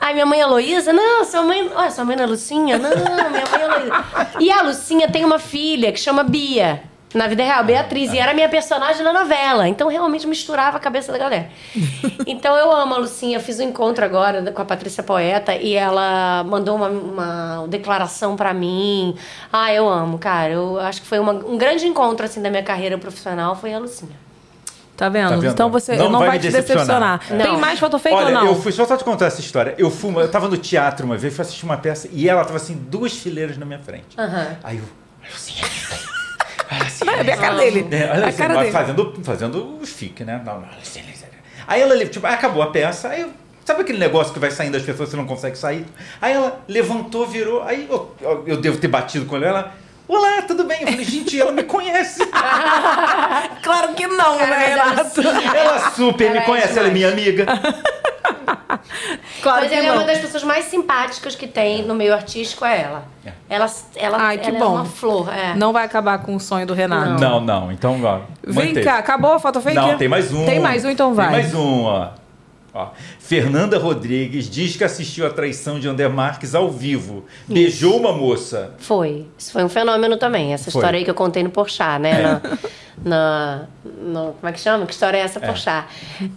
E: Aí minha mãe é Heloísa? Não, sua mãe. Ué, sua mãe não é Lucinha? Não, minha mãe é Heloísa. E a Lucinha tem uma filha que chama Bia. Na vida real, Beatriz. E era minha personagem na novela. Então realmente misturava a cabeça da galera. Então eu amo a Lucinha. Eu fiz um encontro agora com a Patrícia Poeta e ela mandou uma, uma declaração pra mim. Ah, eu amo, cara. Eu acho que foi uma- um grande encontro assim da minha carreira profissional. Foi a Lucinha.
G: Tá vendo?
H: Tá vendo?
G: Então você
H: Não
G: não,
H: vai
G: vai,
H: me
G: te
H: decepcionar.
G: decepcionar.
E: Não.
G: Tem mais foto fake
H: Olha,
G: ou não?
H: eu fui só só te contar essa história. Eu fui, eu tava no teatro uma vez, fui assistir uma peça e ela tava assim, duas fileiras na minha frente. Aí eu, Lucinha,
G: Vai ver a cara dele.
H: É, olha
G: a
H: assim,
G: cara dele.
H: fazendo, fazendo o chique, né? Não, não. Aí ela, tipo, acabou a peça, aí eu, sabe aquele negócio que vai saindo das pessoas e você não consegue sair? Aí ela levantou, virou, aí eu, eu- eu devo ter batido com ela, ela, olá, tudo bem? Eu falei, gente, ela me conhece.
G: Claro que não,
E: Cara,
G: né, Renato?
H: Ela super
E: Ela
H: me
E: é
H: conhece, ela é minha amiga.
G: Claro
E: Mas ela é
G: não.
E: uma das pessoas mais simpáticas que tem no meio artístico, é ela.
H: É.
E: Ela, ela,
G: Ai, que
E: ela
G: bom.
E: é uma flor. É.
G: Não vai acabar com o sonho do Renato.
H: Não, não, então ó,
G: Vem
H: manteve.
G: cá, acabou a foto fake?
H: Não, tem mais um.
G: Tem mais um, então vai.
H: Tem mais um, ó. Ó, Fernanda Rodrigues diz que assistiu a traição de André Marques ao vivo. Beijou uma moça.
E: Foi. Isso foi um fenômeno também. Essa
H: Foi.
E: história aí que eu contei no Porchat, né? Na, na- no- como é que chama? Que história é essa, Porchat?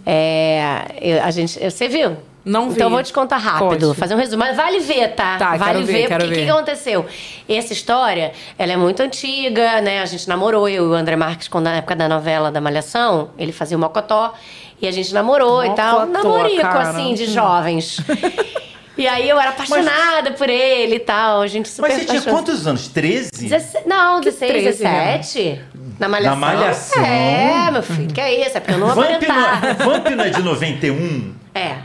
E: É, eu- a gente, você viu?
G: Não vi.
E: Então eu vou te contar rápido,
G: Conte.
E: fazer um resumo. Mas vale ver, tá?
G: Tá,
E: vale
G: quero ver,
E: ver, porque o que, que aconteceu? Essa história, ela é muito antiga, né? A gente namorou, eu e o André Marques, quando na época da novela da Malhação, ele fazia o Mocotó, e a gente namorou e tal. Namorico,
G: cara.
E: assim, de jovens. E aí eu era apaixonada por ele e tal, a gente super
H: Mas você tinha
E: apaixonada.
H: quantos anos? 13?
E: 16, não, 16,
G: 13
E: 17. Na malhação.
H: Na Malhação?
E: É, meu filho, que é isso? É porque eu não aparentar.
H: não, Vamp não é de 91?
E: É.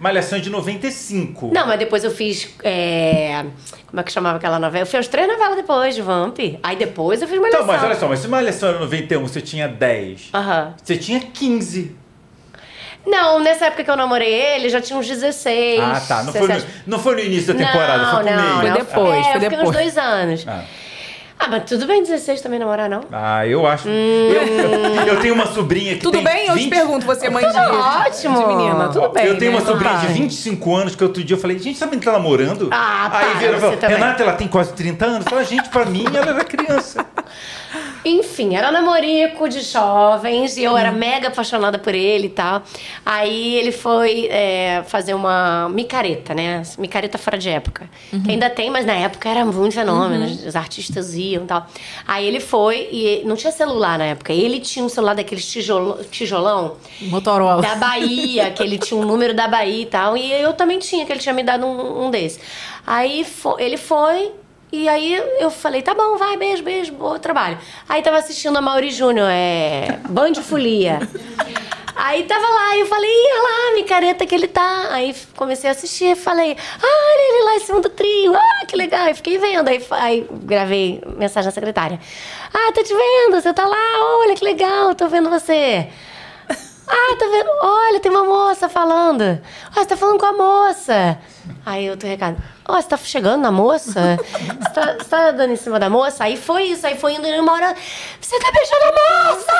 H: Malhação é de 95.
E: Não, mas depois eu fiz. é, Como é que chamava aquela novela? Eu fiz as três novelas depois de Vamp. Aí depois eu fiz Malhação.
H: Então, mas olha só, mas se Malhação era 91, você tinha 10.
E: Aham.
H: Você tinha 15.
E: Não, nessa época que eu namorei ele, já tinha uns 16.
H: Ah, tá. Não foi, no,
E: 17.
H: não foi no início da temporada,
E: não,
H: foi pro
E: não,
H: meio.
G: Foi depois,
E: é,
G: foi
E: eu fiquei uns
G: depois.
E: dois anos.
H: Ah.
E: Ah, mas tudo bem 16 também namorar, não?
H: Ah, eu acho.
E: Hum.
H: Eu, eu tenho uma sobrinha que
G: Tudo
H: tem
G: bem? Eu
H: 20
G: te pergunto, você é mãe de,
E: ótimo.
G: de menina. Tudo bem,
H: eu tenho
G: né?
H: uma sobrinha
G: Tá.
H: de 25 anos que outro dia eu falei, gente, sabe que tá namorando?
E: Ah,
H: Aí
E: para,
H: vieram e
E: você.
H: Renata, ela tem quase 30 anos. Fala, gente, pra mim ela era criança.
E: Enfim, era namorico de jovens e eu era mega apaixonada por ele e tal. Aí ele foi é, fazer uma micareta, né? Micareta fora de época. Que ainda tem, mas na época era muito fenômeno. Os artistas iam e tal. Aí ele foi e não tinha celular na época. Ele tinha um celular daqueles tijolo- tijolão
G: Motorola.
E: da Bahia, que ele tinha um número da Bahia e tal. E eu também tinha, que ele tinha me dado um, um desse. Aí ele foi. E aí eu falei, tá bom, vai, beijo, beijo, bom trabalho. Aí tava assistindo a Mauri Júnior, é. Band Folia. Aí tava lá, e eu falei, olha lá, micareta que ele tá. Aí comecei a assistir, falei, ah, olha ele lá em cima do trio, ah, que legal. Aí fiquei vendo, aí, aí gravei mensagem na secretária. Ah, tô te vendo, você tá lá, olha que legal, tô vendo você. Ah, tá vendo? Olha, tem uma moça falando. Ah, você tá falando com a moça. Aí tô recado. Ó, você tá chegando na moça? Você tá, você tá dando em cima da moça? Aí foi isso, aí foi indo e uma hora. Você tá beijando a moça!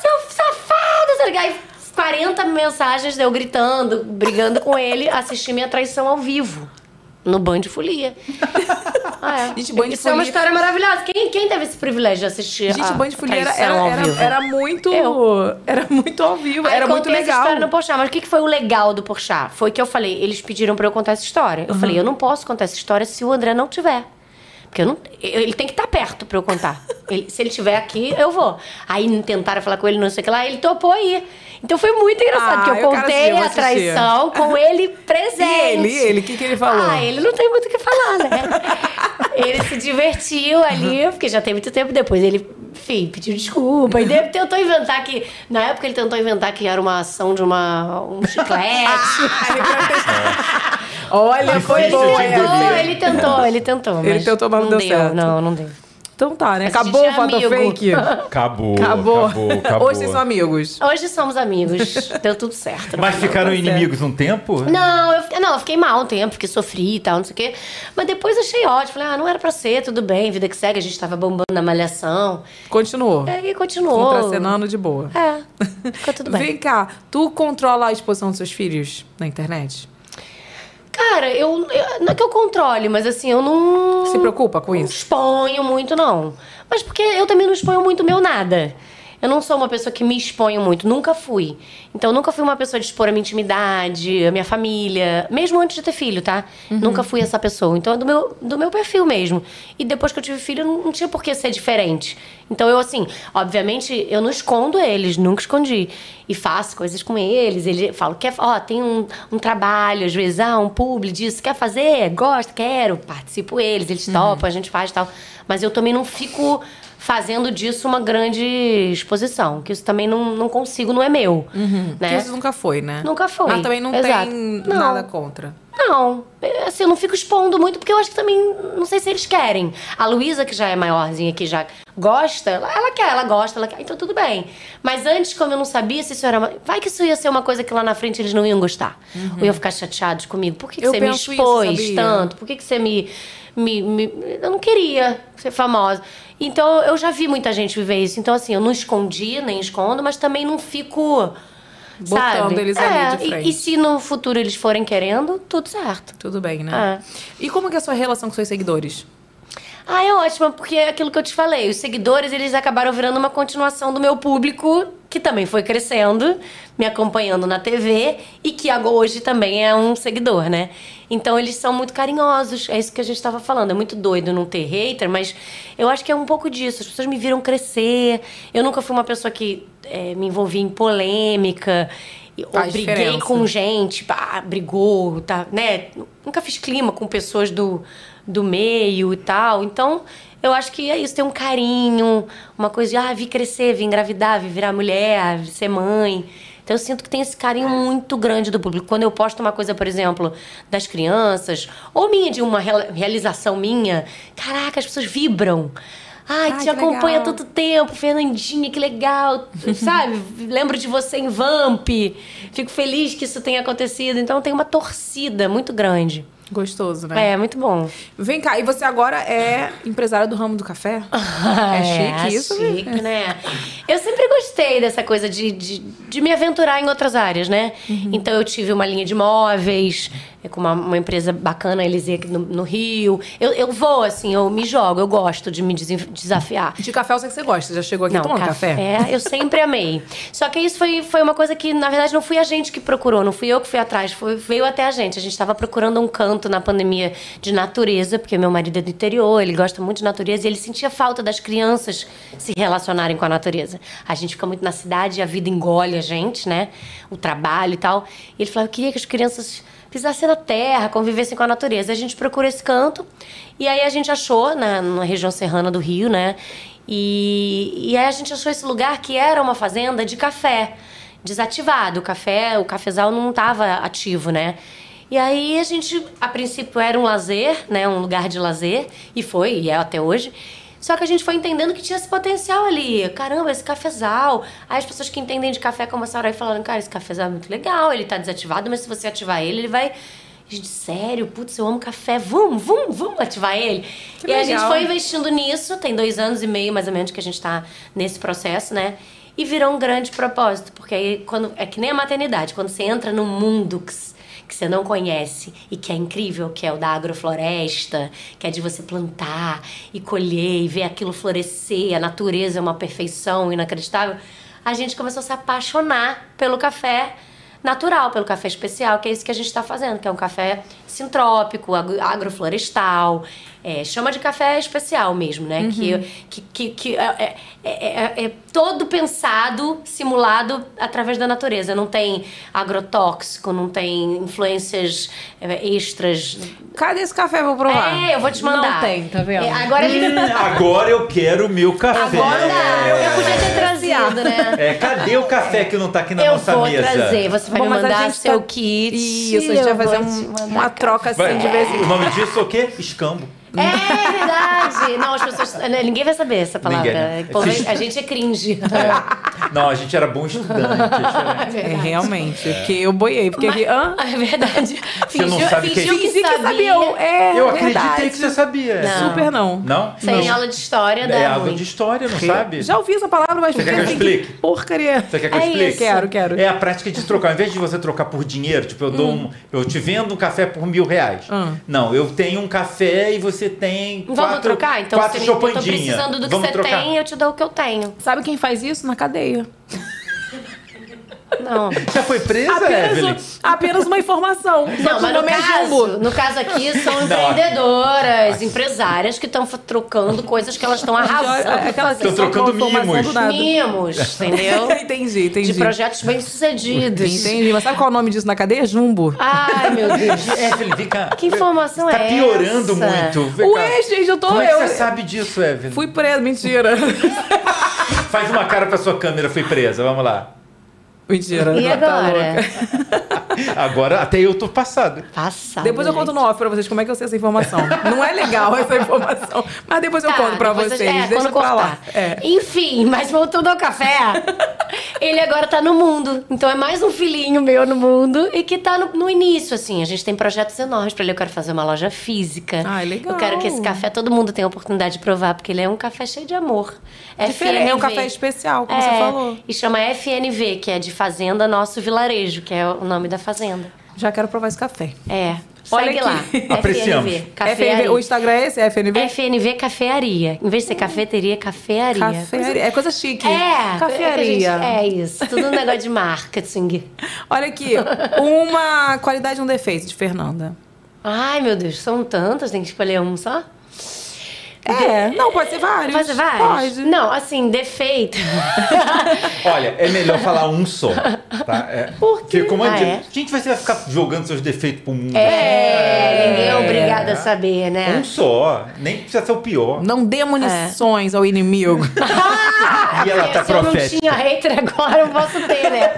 E: Seu safado! Sabe? Aí 40 mensagens eu gritando, brigando com ele, assisti minha traição ao vivo. No Band Folia. Ah, é.
G: Gente, Band
E: Isso é uma
G: Folia-
E: história maravilhosa. Quem, quem teve esse privilégio de assistir
G: Gente,
E: a
G: Band de Folia era, era, era, era muito.
E: Eu.
G: Era muito ao vivo,
E: Aí
G: era muito
E: contei essa
G: legal.
E: história no Porchat, mas o que, que foi o legal do Porchat? Foi que eu falei, eles pediram pra eu contar essa história. Eu falei, eu não posso contar essa história se o André não tiver. Porque eu não, ele tem que estar perto pra eu contar. Ele- se ele estiver aqui, eu vou. Aí tentaram falar com ele, não sei o que lá, ele topou aí. Então foi muito engraçado,
G: Ah,
E: porque eu
G: eu
E: contei
G: assistir,
E: a traição com ele presente.
G: E ele, ele, o que, que ele falou?
E: Ah, ele não tem muito o que falar, né? ele se divertiu ali, porque já tem muito tempo depois. Ele, enfim, pediu desculpa. E daí tentou inventar que. Na época ele tentou inventar que era uma ação de uma, um chiclete.
G: Olha, foi
E: ele,
G: boa
E: tentou, ele tentou, ele tentou.
G: Ele
E: mas
G: tentou, mas não deu certo.
E: Não, não deu.
G: Então tá, né? Acabou o
E: é
G: fato fake?
H: Acabou,
G: Acabou.
H: acabou, acabou.
G: Hoje vocês são amigos.
E: Hoje somos amigos. Deu tudo certo.
H: Mas
E: final.
H: ficaram inimigos um tempo?
E: Não, eu, fiquei- não, eu fiquei mal um tempo, porque sofri e tal, não sei o quê. Mas depois achei ótimo. Falei, ah, não era pra ser, tudo bem, vida que segue, a gente tava bombando na malhação.
G: Continuou.
E: É, e continuou.
G: Contracenando de boa.
E: É, ficou tudo bem.
G: Vem cá, tu controla a exposição dos seus filhos na internet?
E: Cara, eu, eu- Não é que eu controle, mas assim, eu não.
G: Se preocupa com
E: não
G: isso?
E: exponho muito, não. Mas porque eu também não exponho muito meu nada. Eu não sou uma pessoa que me exponho muito, nunca fui. Então, eu nunca fui uma pessoa de expor a minha intimidade, a minha família, mesmo antes de ter filho, tá? Nunca fui essa pessoa. Então, é do meu, do meu perfil mesmo. E depois que eu tive filho, não, não tinha por que ser diferente. Então, eu, assim, obviamente, eu não escondo eles, nunca escondi. E faço coisas com eles. Ele falo, quer, ó, tem um, um trabalho, às vezes, ah, um publi disso, quer fazer? Gosta, quero. Participo eles, eles topam, a gente faz e tal. Mas eu também não fico fazendo disso uma grande exposição. Que isso também não, não consigo, não é meu.
G: Porque
E: Né?
G: isso nunca foi, né?
E: Nunca foi.
G: Mas também não
E: Exato.
G: tem
E: Não.
G: nada contra.
E: Não, assim, eu não fico expondo muito, porque eu acho que também, não sei se eles querem. A Luísa, que já é maiorzinha, que já gosta, ela, quer, ela gosta, ela quer, então tudo bem. Mas antes, como eu não sabia se isso era uma... Vai que isso ia ser uma coisa que lá na frente eles não iam gostar. Ou iam ficar chateados comigo. Por que, que você me
G: isso,
E: expôs
G: sabia?
E: tanto? Por que, que você me, me, me- Eu não queria ser famosa. Então, eu já vi muita gente viver isso. Então, assim, eu não escondi, nem escondo, mas também não fico...
G: Botando
E: sabe?
G: eles ali
E: É,
G: de
E: e-
G: frente.
E: E, se no futuro eles forem querendo, tudo certo.
G: Tudo bem, né? E como que é a sua relação com seus seguidores?
E: Ah, é ótima, porque é aquilo que eu te falei. Os seguidores, eles acabaram virando uma continuação do meu público, que também foi crescendo, me acompanhando na TV, e que agora hoje também é um seguidor, né? Então, eles são muito carinhosos. É isso que a gente estava falando. É muito doido não ter hater, mas eu acho que é um pouco disso. As pessoas me viram crescer. Eu nunca fui uma pessoa que eh, me envolvia em polêmica. Ou briguei
G: diferença.
E: com gente, pá, brigou, tá, né? Nunca fiz clima com pessoas do, do meio e tal. Então, eu acho que é isso, tem um carinho, uma coisa de, ah, vi crescer, vi engravidar, vi virar mulher, vi ser mãe. Então, eu sinto que tem esse carinho muito grande do público. Quando eu posto uma coisa, por exemplo, das crianças, ou minha, de uma real- realização minha, caraca, as pessoas vibram. Ai,
G: Ai,
E: te acompanha há tanto tempo, Fernandinha, que legal, sabe? Lembro de você em Vamp. Fico feliz que isso tenha acontecido. Então tem uma torcida muito grande.
G: Gostoso, né?
E: É, muito bom.
G: Vem cá, e você agora é empresária do ramo do café? É chique isso, né?
E: chique, né? Eu sempre gostei dessa coisa de, de, de me aventurar em outras áreas, né?
G: Uhum.
E: Então eu tive uma linha de móveis, é com uma, uma empresa bacana, eles aqui no, no Rio. Eu, eu vou, assim, eu me jogo, eu gosto de me desafiar.
G: De café eu sei que você gosta. Você já chegou aqui
E: Não,
G: tomando
E: café,
G: café?
E: eu sempre amei. Só que isso foi, foi uma coisa que, na verdade, não fui a gente que procurou, não fui eu que fui atrás, foi, veio até a gente. A gente estava procurando um canto na pandemia de natureza, porque meu marido é do interior, ele gosta muito de natureza e ele sentia falta das crianças se relacionarem com a natureza. A gente fica muito na cidade a vida engole a gente, né? O trabalho e tal. E ele falou: eu queria que as crianças pisassem na terra, convivessem com a natureza. A gente procurou esse canto e aí a gente achou na, na região serrana do Rio, né? E, e aí a gente achou esse lugar que era uma fazenda de café, desativado. O café, o cafezal não estava ativo, né? E aí a gente, a princípio, era um lazer, né? Um lugar de lazer, e foi, e é até hoje. Só que a gente foi entendendo que tinha esse potencial ali. Caramba, esse cafezal. Aí as pessoas que entendem de café começaram a falando, cara, esse cafezal é muito legal, ele tá desativado, mas se você ativar ele, ele vai. Gente, sério, putz, eu amo café. Vamos, vamos, vamos ativar ele.
G: Que
E: e a gente
G: legal.
E: foi investindo nisso, tem dois anos e meio mais ou menos que a gente tá nesse processo, né? E virou um grande propósito, porque aí quando é que nem a maternidade, quando você entra num mundo que, que você não conhece e que é incrível, que é o da agrofloresta, que é de você plantar e colher e ver aquilo florescer, a natureza é uma perfeição inacreditável, a gente começou a se apaixonar pelo café natural, pelo café especial, que é isso que a gente está fazendo, que é um café sintrópico, ag- agroflorestal, é, chama de café especial mesmo, né? Que, que, que, que é, é- é- é todo pensado, simulado através da natureza. Não tem agrotóxico, não tem influências é, extras.
G: Cadê esse café? Vou provar.
E: É, eu vou te mandar.
G: Não tem, tá vendo?
E: É, agora ele.
H: Hum, agora eu quero o meu café.
E: Agora eu podia ter trazido, né?
H: É, cadê o café que não tá aqui na
E: eu
H: nossa
E: vou
H: mesa?
E: trazer. Você vai
G: Bom,
E: me mandar seu
G: tá-
E: kit.
G: Isso, a gente vai
E: eu
G: fazer
E: vou
G: um- uma troca assim
H: Vai-
G: de vez em
H: O nome disso é o quê? Escambo.
E: É verdade. Não, as pessoas. né, Ninguém vai saber essa palavra.
H: Ninguém, né?
E: Pô, A gente é cringe.
H: Não, a gente era bom estudante. é diferente.
G: É, realmente. Porque eu boiei. Porque aqui. Hã?
E: É verdade.
H: Você não
E: Fingiu,
H: sabe que-
E: fingiu que,
G: Fingi que
E: sabia.
G: sabia. É,
H: Eu
G: verdade.
H: acreditei que você sabia.
E: Não.
G: Super não.
H: Não?
E: Sem
H: não.
E: aula de história dá
H: É
E: ruim.
H: de história, não sabe?
G: Já ouvi essa palavra, mas
H: Você quer que eu
G: assim,
H: explique?
G: Porcaria.
H: Você quer que eu
E: É
H: explique?
E: isso.
G: Quero, quero.
H: É a prática de trocar. Ao invés de você trocar por dinheiro, tipo, eu dou um. Eu te vendo um café por mil reais.
G: Hum.
H: Não, eu tenho um café e você tem.
E: Vamos
H: quatro,
E: trocar? Então,
H: quatro
E: se eu tô precisando do que
H: Vamos
E: você
H: trocar?
E: tem, eu te dou o que eu tenho.
G: Sabe quem faz isso? Na cadeia.
E: Não.
H: Já foi presa, Evelyn?
G: Apenas, apenas uma informação.
E: Não, mas
G: o
E: no
G: nome é
E: caso,
G: Jumbo.
E: no caso aqui são empreendedoras, empresárias que estão trocando coisas que elas estão arrasando.
G: Aquelas só
H: trocando mimos.
E: Mimos, entendeu?
G: entendi, entendi.
E: De projetos bem-sucedidos.
G: Entendi. Mas sabe qual é o nome disso na cadeia? Jumbo.
E: Ai, meu Deus.
H: Evelyn, vem cá.
E: Que informação
H: tá
E: é
H: piorando
E: essa?
H: muito. Vem cá.
G: Ué, gente, eu tô.
H: Como é que
G: eu,
H: você sabe disso, Evelyn?
G: Fui presa, mentira.
H: Faz uma cara pra sua câmera, fui presa. Vamos lá.
G: Mentira.
E: E
G: tá
E: agora?
G: louca.
H: Agora até eu tô passado.
E: Passado.
G: Depois eu
E: gente.
G: conto no off pra vocês como é que eu sei essa informação. Não é legal essa informação. Mas depois eu
E: Tá,
G: conto pra vocês.
E: é,
G: Deixa lá.
E: cortar.
G: É.
E: Enfim, mas voltando ao café, ele agora tá no mundo. Então é mais um filhinho meu no mundo e que tá no, no início, assim. A gente tem projetos enormes pra ele. Eu quero fazer uma loja física.
G: Ai, legal.
E: Eu quero que esse café todo mundo tenha a oportunidade de provar, porque ele é um café cheio de amor.
G: Diferente, é um
E: FNV.
G: café especial, como
E: É,
G: você falou.
E: E chama FNV, que é de Fazenda Nosso Vilarejo, que é o nome da fazenda.
G: Já quero provar esse café.
E: É.
G: Olha
E: Segue
G: aqui.
E: lá.
H: Apreciamos.
E: FNV.
G: FNV, o Instagram é esse? FNV?
E: FNV Cafearia. Em vez de ser cafeteria, cafearia.
G: Cafearia. É coisa chique.
E: É,
G: Cafearia.
E: É isso, tudo um negócio de marketing.
G: Olha aqui. Uma qualidade e um defeito de Fernanda.
E: Ai, meu Deus, são tantas, tem que escolher um só?
G: É, não, pode ser vários.
E: Pode ser vários?
G: Pode.
E: Não, assim, defeito.
H: Olha, é melhor falar um só. Tá? É,
E: Por quê?
H: Porque como
E: Ah,
H: a gente,
E: é?
H: a gente vai ficar jogando seus defeitos pro mundo.
E: É, ninguém é obrigado a saber, né?
H: Um só. Nem precisa ser o pior.
G: Não dê munições ao inimigo.
H: E ela tá
E: Se eu não
H: profética.
E: tinha hater agora, eu posso ter, né?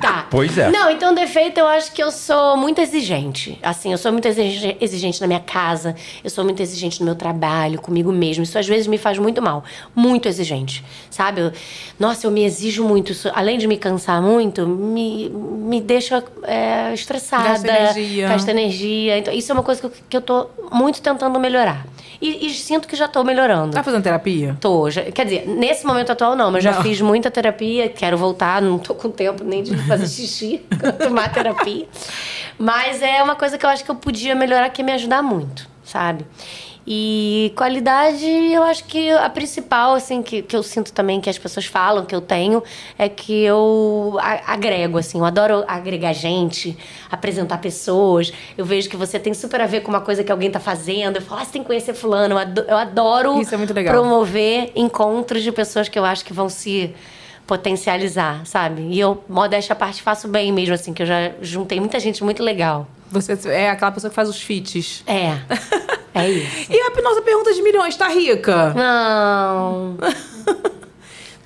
E: Tá.
H: Pois é.
E: Não, então defeito eu acho que eu sou muito exigente. Assim, eu sou muito exige- exigente na minha casa, eu sou muito exigente no meu trabalho, comigo mesmo. Isso às vezes me faz muito mal. Muito exigente. Sabe? Eu- nossa, eu me exijo muito. Isso, além de me cansar muito, me, me deixa é, estressada.
G: Gasta energia.
E: Gasta energia. Então, isso é uma coisa que eu, que eu tô muito tentando melhorar. E, e sinto que já tô melhorando.
G: Tá fazendo terapia?
E: Tô, já- quer dizer, nesse momento atual não, mas já
G: Não.
E: fiz muita terapia, quero voltar, não tô com tempo nem de fazer xixi, tomar terapia. Mas é uma coisa que eu acho que eu podia melhorar, que ia me ajudar muito, sabe? E qualidade, eu acho que a principal, assim, que, que eu sinto também que as pessoas falam que eu tenho, é que eu a- agrego, assim, eu adoro agregar gente, apresentar pessoas. Eu vejo que você tem super a ver com uma coisa que alguém tá fazendo. Eu falo, ah, você tem que conhecer fulano. Eu ado- eu adoro
G: Isso é muito legal.
E: promover encontros de pessoas que eu acho que vão se potencializar, sabe? E eu, modéstia à parte, faço bem mesmo, assim, que eu já juntei muita gente muito legal.
G: Você é aquela pessoa que faz os feats.
E: É. É isso.
G: E a nossa pergunta de milhões, tá rica?
E: Não.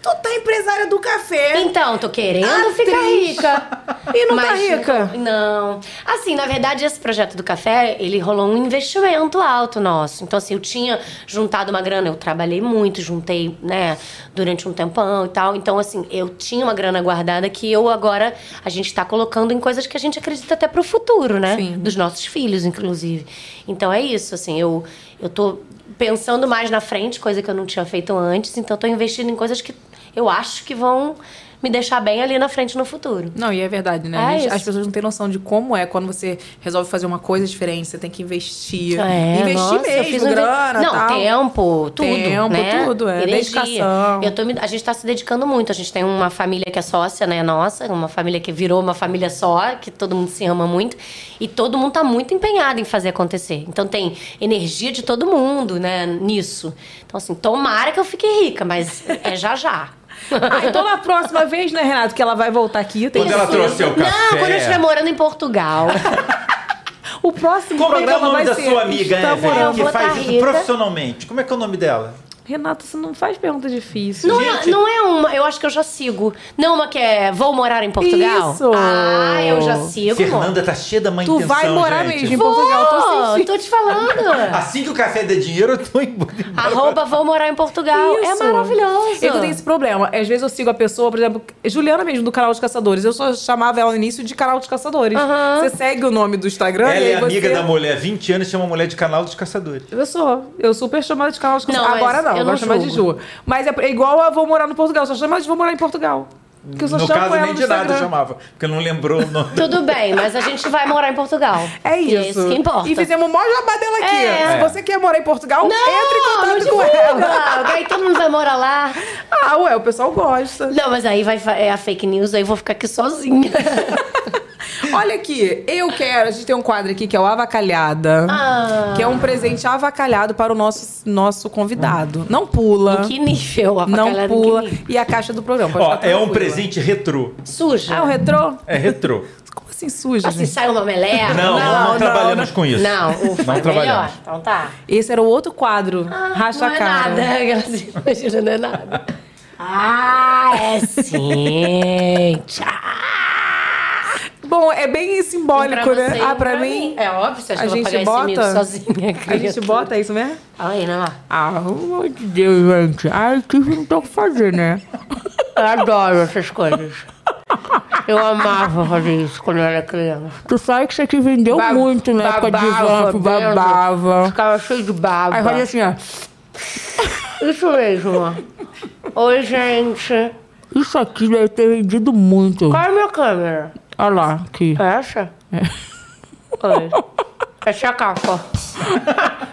G: Tu tá empresária do café.
E: Então, tô querendo
G: Atriz.
E: ficar rica.
G: E não tá
E: Mas
G: rica?
E: Não. Assim, na verdade, esse projeto do café, ele rolou um investimento alto nosso. Então, assim, eu tinha juntado uma grana, eu trabalhei muito, juntei, né, durante um tempão e tal. Então, assim, eu tinha uma grana guardada que eu agora, a gente tá colocando em coisas que a gente acredita até pro futuro, né?
G: Sim.
E: Dos nossos filhos, inclusive. Então, é isso, assim, eu, eu tô pensando mais na frente, coisa que eu não tinha feito antes. Então, tô investindo em coisas que eu acho que vão me deixar bem ali na frente no futuro.
G: Não, e é verdade, né?
E: É
G: gente- as pessoas não têm noção de como é quando você resolve fazer uma coisa diferente. Você tem que investir.
E: É,
G: investir
E: nossa,
G: mesmo,
E: um
G: grana,
E: Não,
G: tal.
E: tempo, tudo,
G: Tempo,
E: né?
G: tudo, é.
E: Energia.
G: Dedicação.
E: Eu tô me- a gente tá se dedicando muito. A gente tem uma família que é sócia, né, nossa, uma família que virou uma família só, que todo mundo se ama muito, e todo mundo tá muito empenhado em fazer acontecer. Então tem energia de todo mundo, né, nisso. Então assim, tomara que eu fique rica, mas é já já.
G: Ah, então na próxima vez, né, Renato, que ela vai voltar aqui. Tem
H: Quando ela trouxe o café.
E: Não, quando eu estiver morando em Portugal.
G: O próximo
H: Como é que é o nome da
G: ser
H: sua amiga,
G: Está
H: Evelyn,
G: morando.
H: que faz isso profissionalmente? Como é que é o nome dela?
G: Renato, você não faz pergunta difícil.
E: Não,
H: Gente.
E: é, não é uma, eu acho que eu já sigo. Não uma que é vou morar em Portugal?
G: Isso.
E: Ah, eu já sigo.
H: Fernanda tá cheia da má
G: Tu
H: intenção,
G: vai morar
H: gente.
G: mesmo em Portugal. Tô
E: Vou,
G: sem
E: tô te falando.
H: Assim que o café der dinheiro, eu tô embora.
E: Arroba vou morar em Portugal. É
G: Isso.
E: maravilhoso.
G: Eu tenho esse problema. Às vezes eu sigo a pessoa, por exemplo, Juliana mesmo, do canal dos Caçadores. Eu só chamava ela no início de canal dos Caçadores. Você segue o nome do Instagram
H: Ela
G: e
H: é amiga
G: você...
H: da mulher, 20 anos, chama a mulher de canal dos caçadores.
G: Eu sou. Eu super chamada de canal dos Caçadores.
E: Não, mas
G: Agora não,
E: eu não
G: chama de. Ju. Mas é é igual a Vou Morar no Portugal. Só chama de Vou Morar em Portugal. Eu só
H: no
G: chamo
H: caso,
G: ela
H: nem de nada eu
G: Instagram.
H: chamava, porque não lembrou o nome.
E: Tudo bem, mas a gente vai morar em Portugal.
G: É
E: E
G: isso.
E: que importa.
G: E fizemos o maior jabá dela aqui.
E: É.
G: Se você quer morar em Portugal,
E: Não,
G: entre em
E: não
G: contato com
E: divulga.
G: ela.
E: Aí todo mundo vai morar lá.
G: Ah, ué, o pessoal gosta.
E: Não, mas aí vai, é a fake news, aí eu vou ficar aqui sozinha.
G: Olha aqui, eu quero. A gente tem um quadro aqui que é o Avacalhada.
E: Ah.
G: Que é um presente avacalhado para o nosso, nosso convidado. Não pula.
E: que nível,
G: Não
E: avacalhado, em
G: pula.
E: que nível?
G: E a caixa do programa. pode
H: Ó,
G: ficar
H: é um
G: tranquila.
H: Presente retrô.
E: Suja.
G: Ah, o retrô?
H: É retrô.
G: Como assim suja,
E: Assim,
G: gente?
E: sai uma meleca.
H: Não, não, trabalhamos com isso.
E: Não, ufa,
H: não
E: é
H: trabalhamos.
E: melhor. Então tá.
G: Esse era o outro quadro. Racha
E: não
G: a cara.
E: é nada. Aquela imagina, não é nada. Ah, é sim.
G: Bom, é bem simbólico,
E: Pra
G: né?
E: você
G: ah, pra, mim.
E: É óbvio, você acha
G: A
E: que
G: gente bota.
E: sozinha,
G: A gente bota, é isso mesmo?
E: Fala aí, né?
G: Ah, pelo amor de Deus, gente. Ai, que não tem o que fazer, né?
E: Eu adoro essas coisas. Eu amava fazer isso quando eu era criança.
G: Tu sabe que isso aqui vendeu
E: Ba-
G: muito na época de
E: babava
G: vamp, babava.
E: Ficava cheio de baba.
G: Aí fazia assim, ó.
E: Isso mesmo. Oi, gente.
G: Isso aqui deve ter vendido muito.
E: Qual é a minha câmera?
G: Olha lá, aqui.
E: Essa? Oi. Essa é a capa.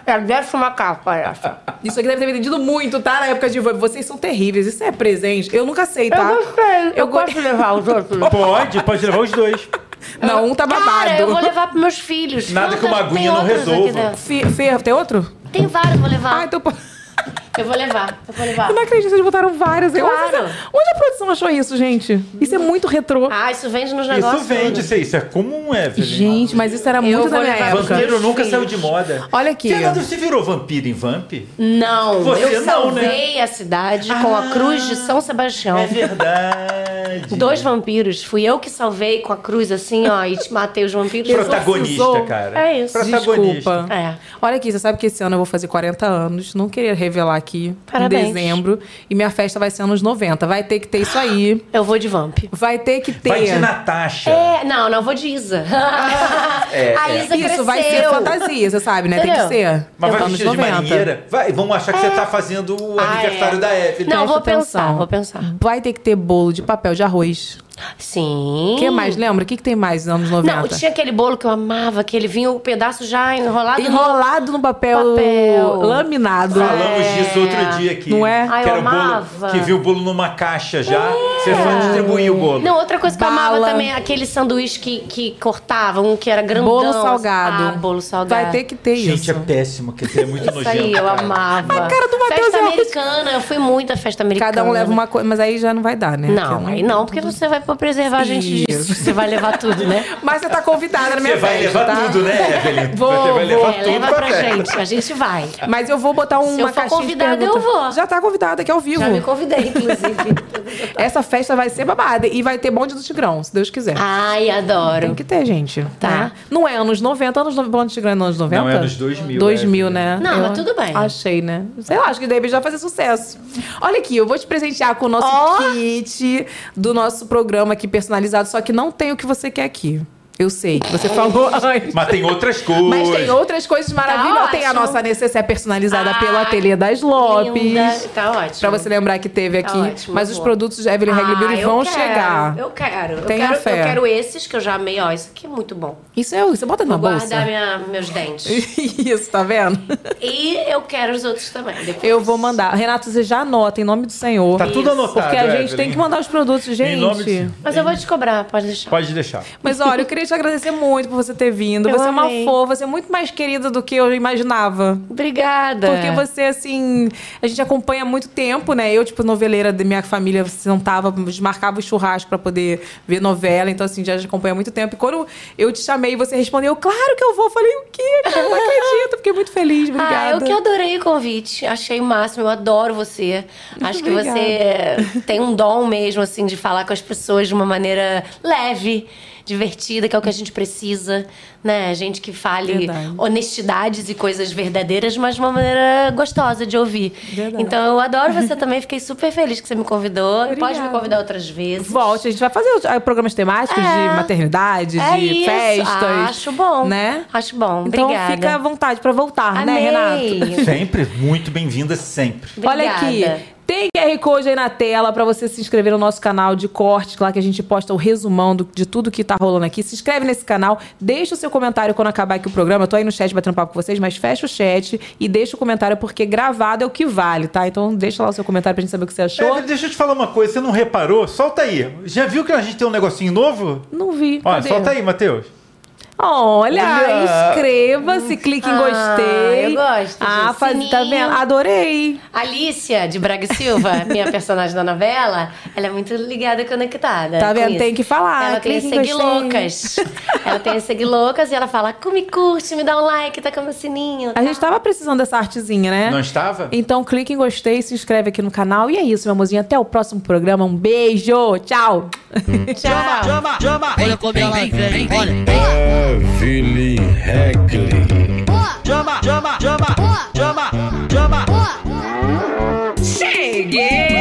E: É a décima capa essa.
G: Isso aqui deve ter vendido muito, tá? Na época de. Vocês são terríveis. Isso é presente. Eu nunca sei, tá?
E: Eu gostei. Eu,
G: go-
E: posso levar os outros?
H: Pode, pode levar os dois.
G: Não, um tá babado.
E: Cara, eu vou levar pros meus filhos.
H: Nada que uma aguinha não resolva.
G: Fer, tem outro?
E: Tem vários, vou levar.
G: Ah, então... pô-
E: Eu vou levar. Eu vou levar.
G: Eu não acredito, vocês botaram. Onde,
E: Claro.
G: você- onde a produção achou isso, gente? Isso é muito retrô.
E: Ah, isso vende nos negócios.
H: Isso vende, isso, aí, isso é comum, Evelyn.
G: Gente, mas isso era muito da minha época.
H: Vampiro nunca saiu de moda.
G: Olha aqui.
H: Fernando, você virou vampiro em Vamp?
E: Não,
H: Você
E: eu
H: não, né?
E: salvei a cidade com a cruz de São Sebastião.
H: É verdade.
E: Dois vampiros. Fui eu que salvei com a cruz assim, ó, e te matei os vampiros.
H: Protagonista,
G: Sou-
H: cara.
E: É isso.
H: Protagonista.
G: Desculpa.
E: É.
G: Olha aqui, você sabe que esse ano eu vou fazer 40 anos. Não queria revelar aqui.
E: Parabéns.
G: Em dezembro. E minha festa vai ser anos 90. Vai ter que ter isso aí.
E: Eu vou de vamp.
G: Vai ter que ter.
H: Vai de Natasha.
E: É, não, não, vou de Isa.
H: É,
E: a
H: é.
E: Isa
G: Isso vai ser fantasia, você sabe, né? Tem que
E: Entendeu?
G: ser.
H: Mas vai
G: anos
H: vestido de
G: 90.
H: marinheira? Vai, vão achar que você tá fazendo o
E: Ah,
H: aniversário
E: é.
H: da Evelyn.
E: Não, vou pensar, vou pensar.
G: Vai ter que ter bolo de papel de arroz.
E: Sim.
G: O que mais? Lembra? O que, que tem mais nos anos 90?
E: Não, tinha aquele bolo que eu amava, que ele vinha o pedaço já enrolado. no-
G: Enrolado no papel,
E: Papel.
G: laminado.
H: Falamos
E: É.
H: disso outro dia aqui.
G: Não é?
E: Ai,
H: que
E: eu
H: era o bolo
E: amava.
H: que viu o bolo numa caixa já. Você só distribuía o bolo.
E: Não, outra coisa que eu amava
G: Bala.
E: também é aquele sanduíche que, que cortava, um que era grandão.
G: Bolo salgado.
E: Ah, bolo salgado.
G: Vai ter que ter
H: Gente,
G: isso.
H: é péssimo, que é muito
E: Isso
H: nojento.
E: aí, eu
H: cara.
E: amava.
G: A cara do Matheus
E: Festa
G: é
E: americana, eu fui muito à festa americana.
G: Cada um leva uma coisa, mas aí já não vai dar, né?
E: Não,
G: Porque
E: aí não, porque você vai pra preservar a gente
G: Isso.
E: disso. Você vai levar tudo, né?
G: Mas você tá convidada na minha
H: Você vai levar
G: tá?
H: tudo, né, Evelyn?
G: Vou,
H: você vai
G: vou.
H: levar
E: É,
H: tudo
E: leva
H: pra
E: pra gente, a gente vai.
G: Mas eu vou botar uma
E: Se eu for convidada, eu vou.
G: Já tá convidada aqui ao vivo.
E: Já me convidei, inclusive.
G: Essa festa vai ser babada. E vai ter bonde do Tigrão, se Deus quiser.
E: Ai, adoro.
G: Tem que ter, gente.
E: Tá.
G: né? Não é anos 90, anos no- bonde do Tigrão é nos anos 90?
H: Não, é anos 2000,
G: 2000,
H: é.
G: né?
E: Não, mas tudo bem.
G: Achei, né? Sei lá, acho que daí vai fazer sucesso. Olha aqui, eu vou te presentear com o nosso
E: Ó.
G: kit do nosso programa aqui personalizado, só que não tem o que você quer aqui. Eu sei que você falou antes.
H: Mas tem outras coisas.
G: Mas tem outras coisas maravilhosas. tem a nossa necessaire personalizada
E: Ah,
G: pelo Ateliê das Lopes.
E: Linda. Tá ótimo.
G: Pra você lembrar que teve
E: Tá
G: aqui.
E: ótimo,
G: mas os
E: vou.
G: produtos de Evelyn Regli Beauty
E: Ah, eu
G: vão
E: quero,
G: chegar.
E: Eu quero.
G: Tenha
E: eu quero,
G: fé.
E: Eu quero esses que eu já amei. Ó, isso aqui é muito bom.
G: Isso é você bota na
E: Vou
G: bolsa.
E: guardar minha- meus dentes.
G: Isso, tá vendo?
E: e eu quero os outros também. depois.
G: Eu vou mandar. Renato, você já anota em nome do Senhor.
H: Tá tudo
E: Isso.
H: anotado,
G: Porque a gente
H: Evelyn.
G: tem que mandar os produtos, gente.
H: Em nome de-
E: Mas eu vou te cobrar, pode deixar.
H: Pode deixar.
G: Mas olha, eu queria te agradecer muito por você ter vindo.
E: Eu
G: você é uma
E: amei.
G: fofa, você é muito mais querida do que eu imaginava.
E: Obrigada.
G: Porque você, assim, a gente acompanha há muito tempo, né? Eu, tipo, noveleira da minha família, você não tava, marcava o churrasco pra poder ver novela, então, assim, já acompanha há muito tempo. E quando eu te chamei e você respondeu, claro que eu vou, eu falei, o quê? Cara, não acredito, fiquei muito feliz, obrigada.
E: Ah, eu que adorei o convite. Achei o máximo. Eu adoro você. Acho que você tem um dom mesmo, assim, de falar com as pessoas de uma maneira leve, divertida, que é o que a gente precisa, né? Gente que fale
G: Verdade.
E: honestidades e coisas verdadeiras, mas de uma maneira gostosa de ouvir.
G: Verdade.
E: Então eu adoro você também. Fiquei super feliz que você me convidou. Pode me
G: Obrigada.
E: convidar outras vezes.
G: Volte, a gente vai fazer os- ah, programas temáticos
E: É.
G: de maternidade,
E: É
G: de
E: isso.
G: festas.
E: Ah, acho bom.
G: Né?
E: Acho bom.
G: Então
E: Obrigada.
G: fica à vontade pra voltar, né,
E: Amei.
G: Renato?
H: Sempre, muito bem-vinda sempre.
G: Olha aqui,
E: Obrigada.
G: Tem QR Code aí na tela pra você se inscrever no nosso canal de cortes, lá que a gente posta o resumão do- de tudo que tá rolando aqui. Se inscreve nesse canal, deixa o seu comentário quando acabar aqui o programa. Eu tô aí no chat batendo papo com vocês, mas fecha o chat e deixa o comentário, porque gravado é o que vale, tá? Então deixa lá o seu comentário pra gente saber o que você achou.
H: Evelyn, deixa eu te falar uma coisa, você não reparou? Solta aí. Já viu que a gente tem um negocinho novo?
G: Não vi.
H: Olha,
G: Cadê?
H: solta aí, Matheus.
G: Olha,
H: Olha.
G: inscreva-se, clique em
E: Ah,
G: gostei.
E: eu gosto
G: Ah, faz, tá vendo? Adorei.
E: Alicia de Braga e Silva, minha personagem da novela, ela é muito ligada e conectada.
G: Tá vendo? Tem que falar,
E: Ela tem seguilocas. ela tem seguilocas e ela fala: me curte, me dá um like, tá com o sininho.
G: A gente tava precisando dessa artezinha, né?
H: Não estava?
G: Então clique em gostei, se inscreve aqui no canal. E é isso, meu amorzinho. Até o próximo programa. Um beijo. Tchau.
E: Tchau.
B: Olha como ela vem, olha.
C: Joinville Hackley.
B: Chama, chama, chama, chama, chama. Cheguei!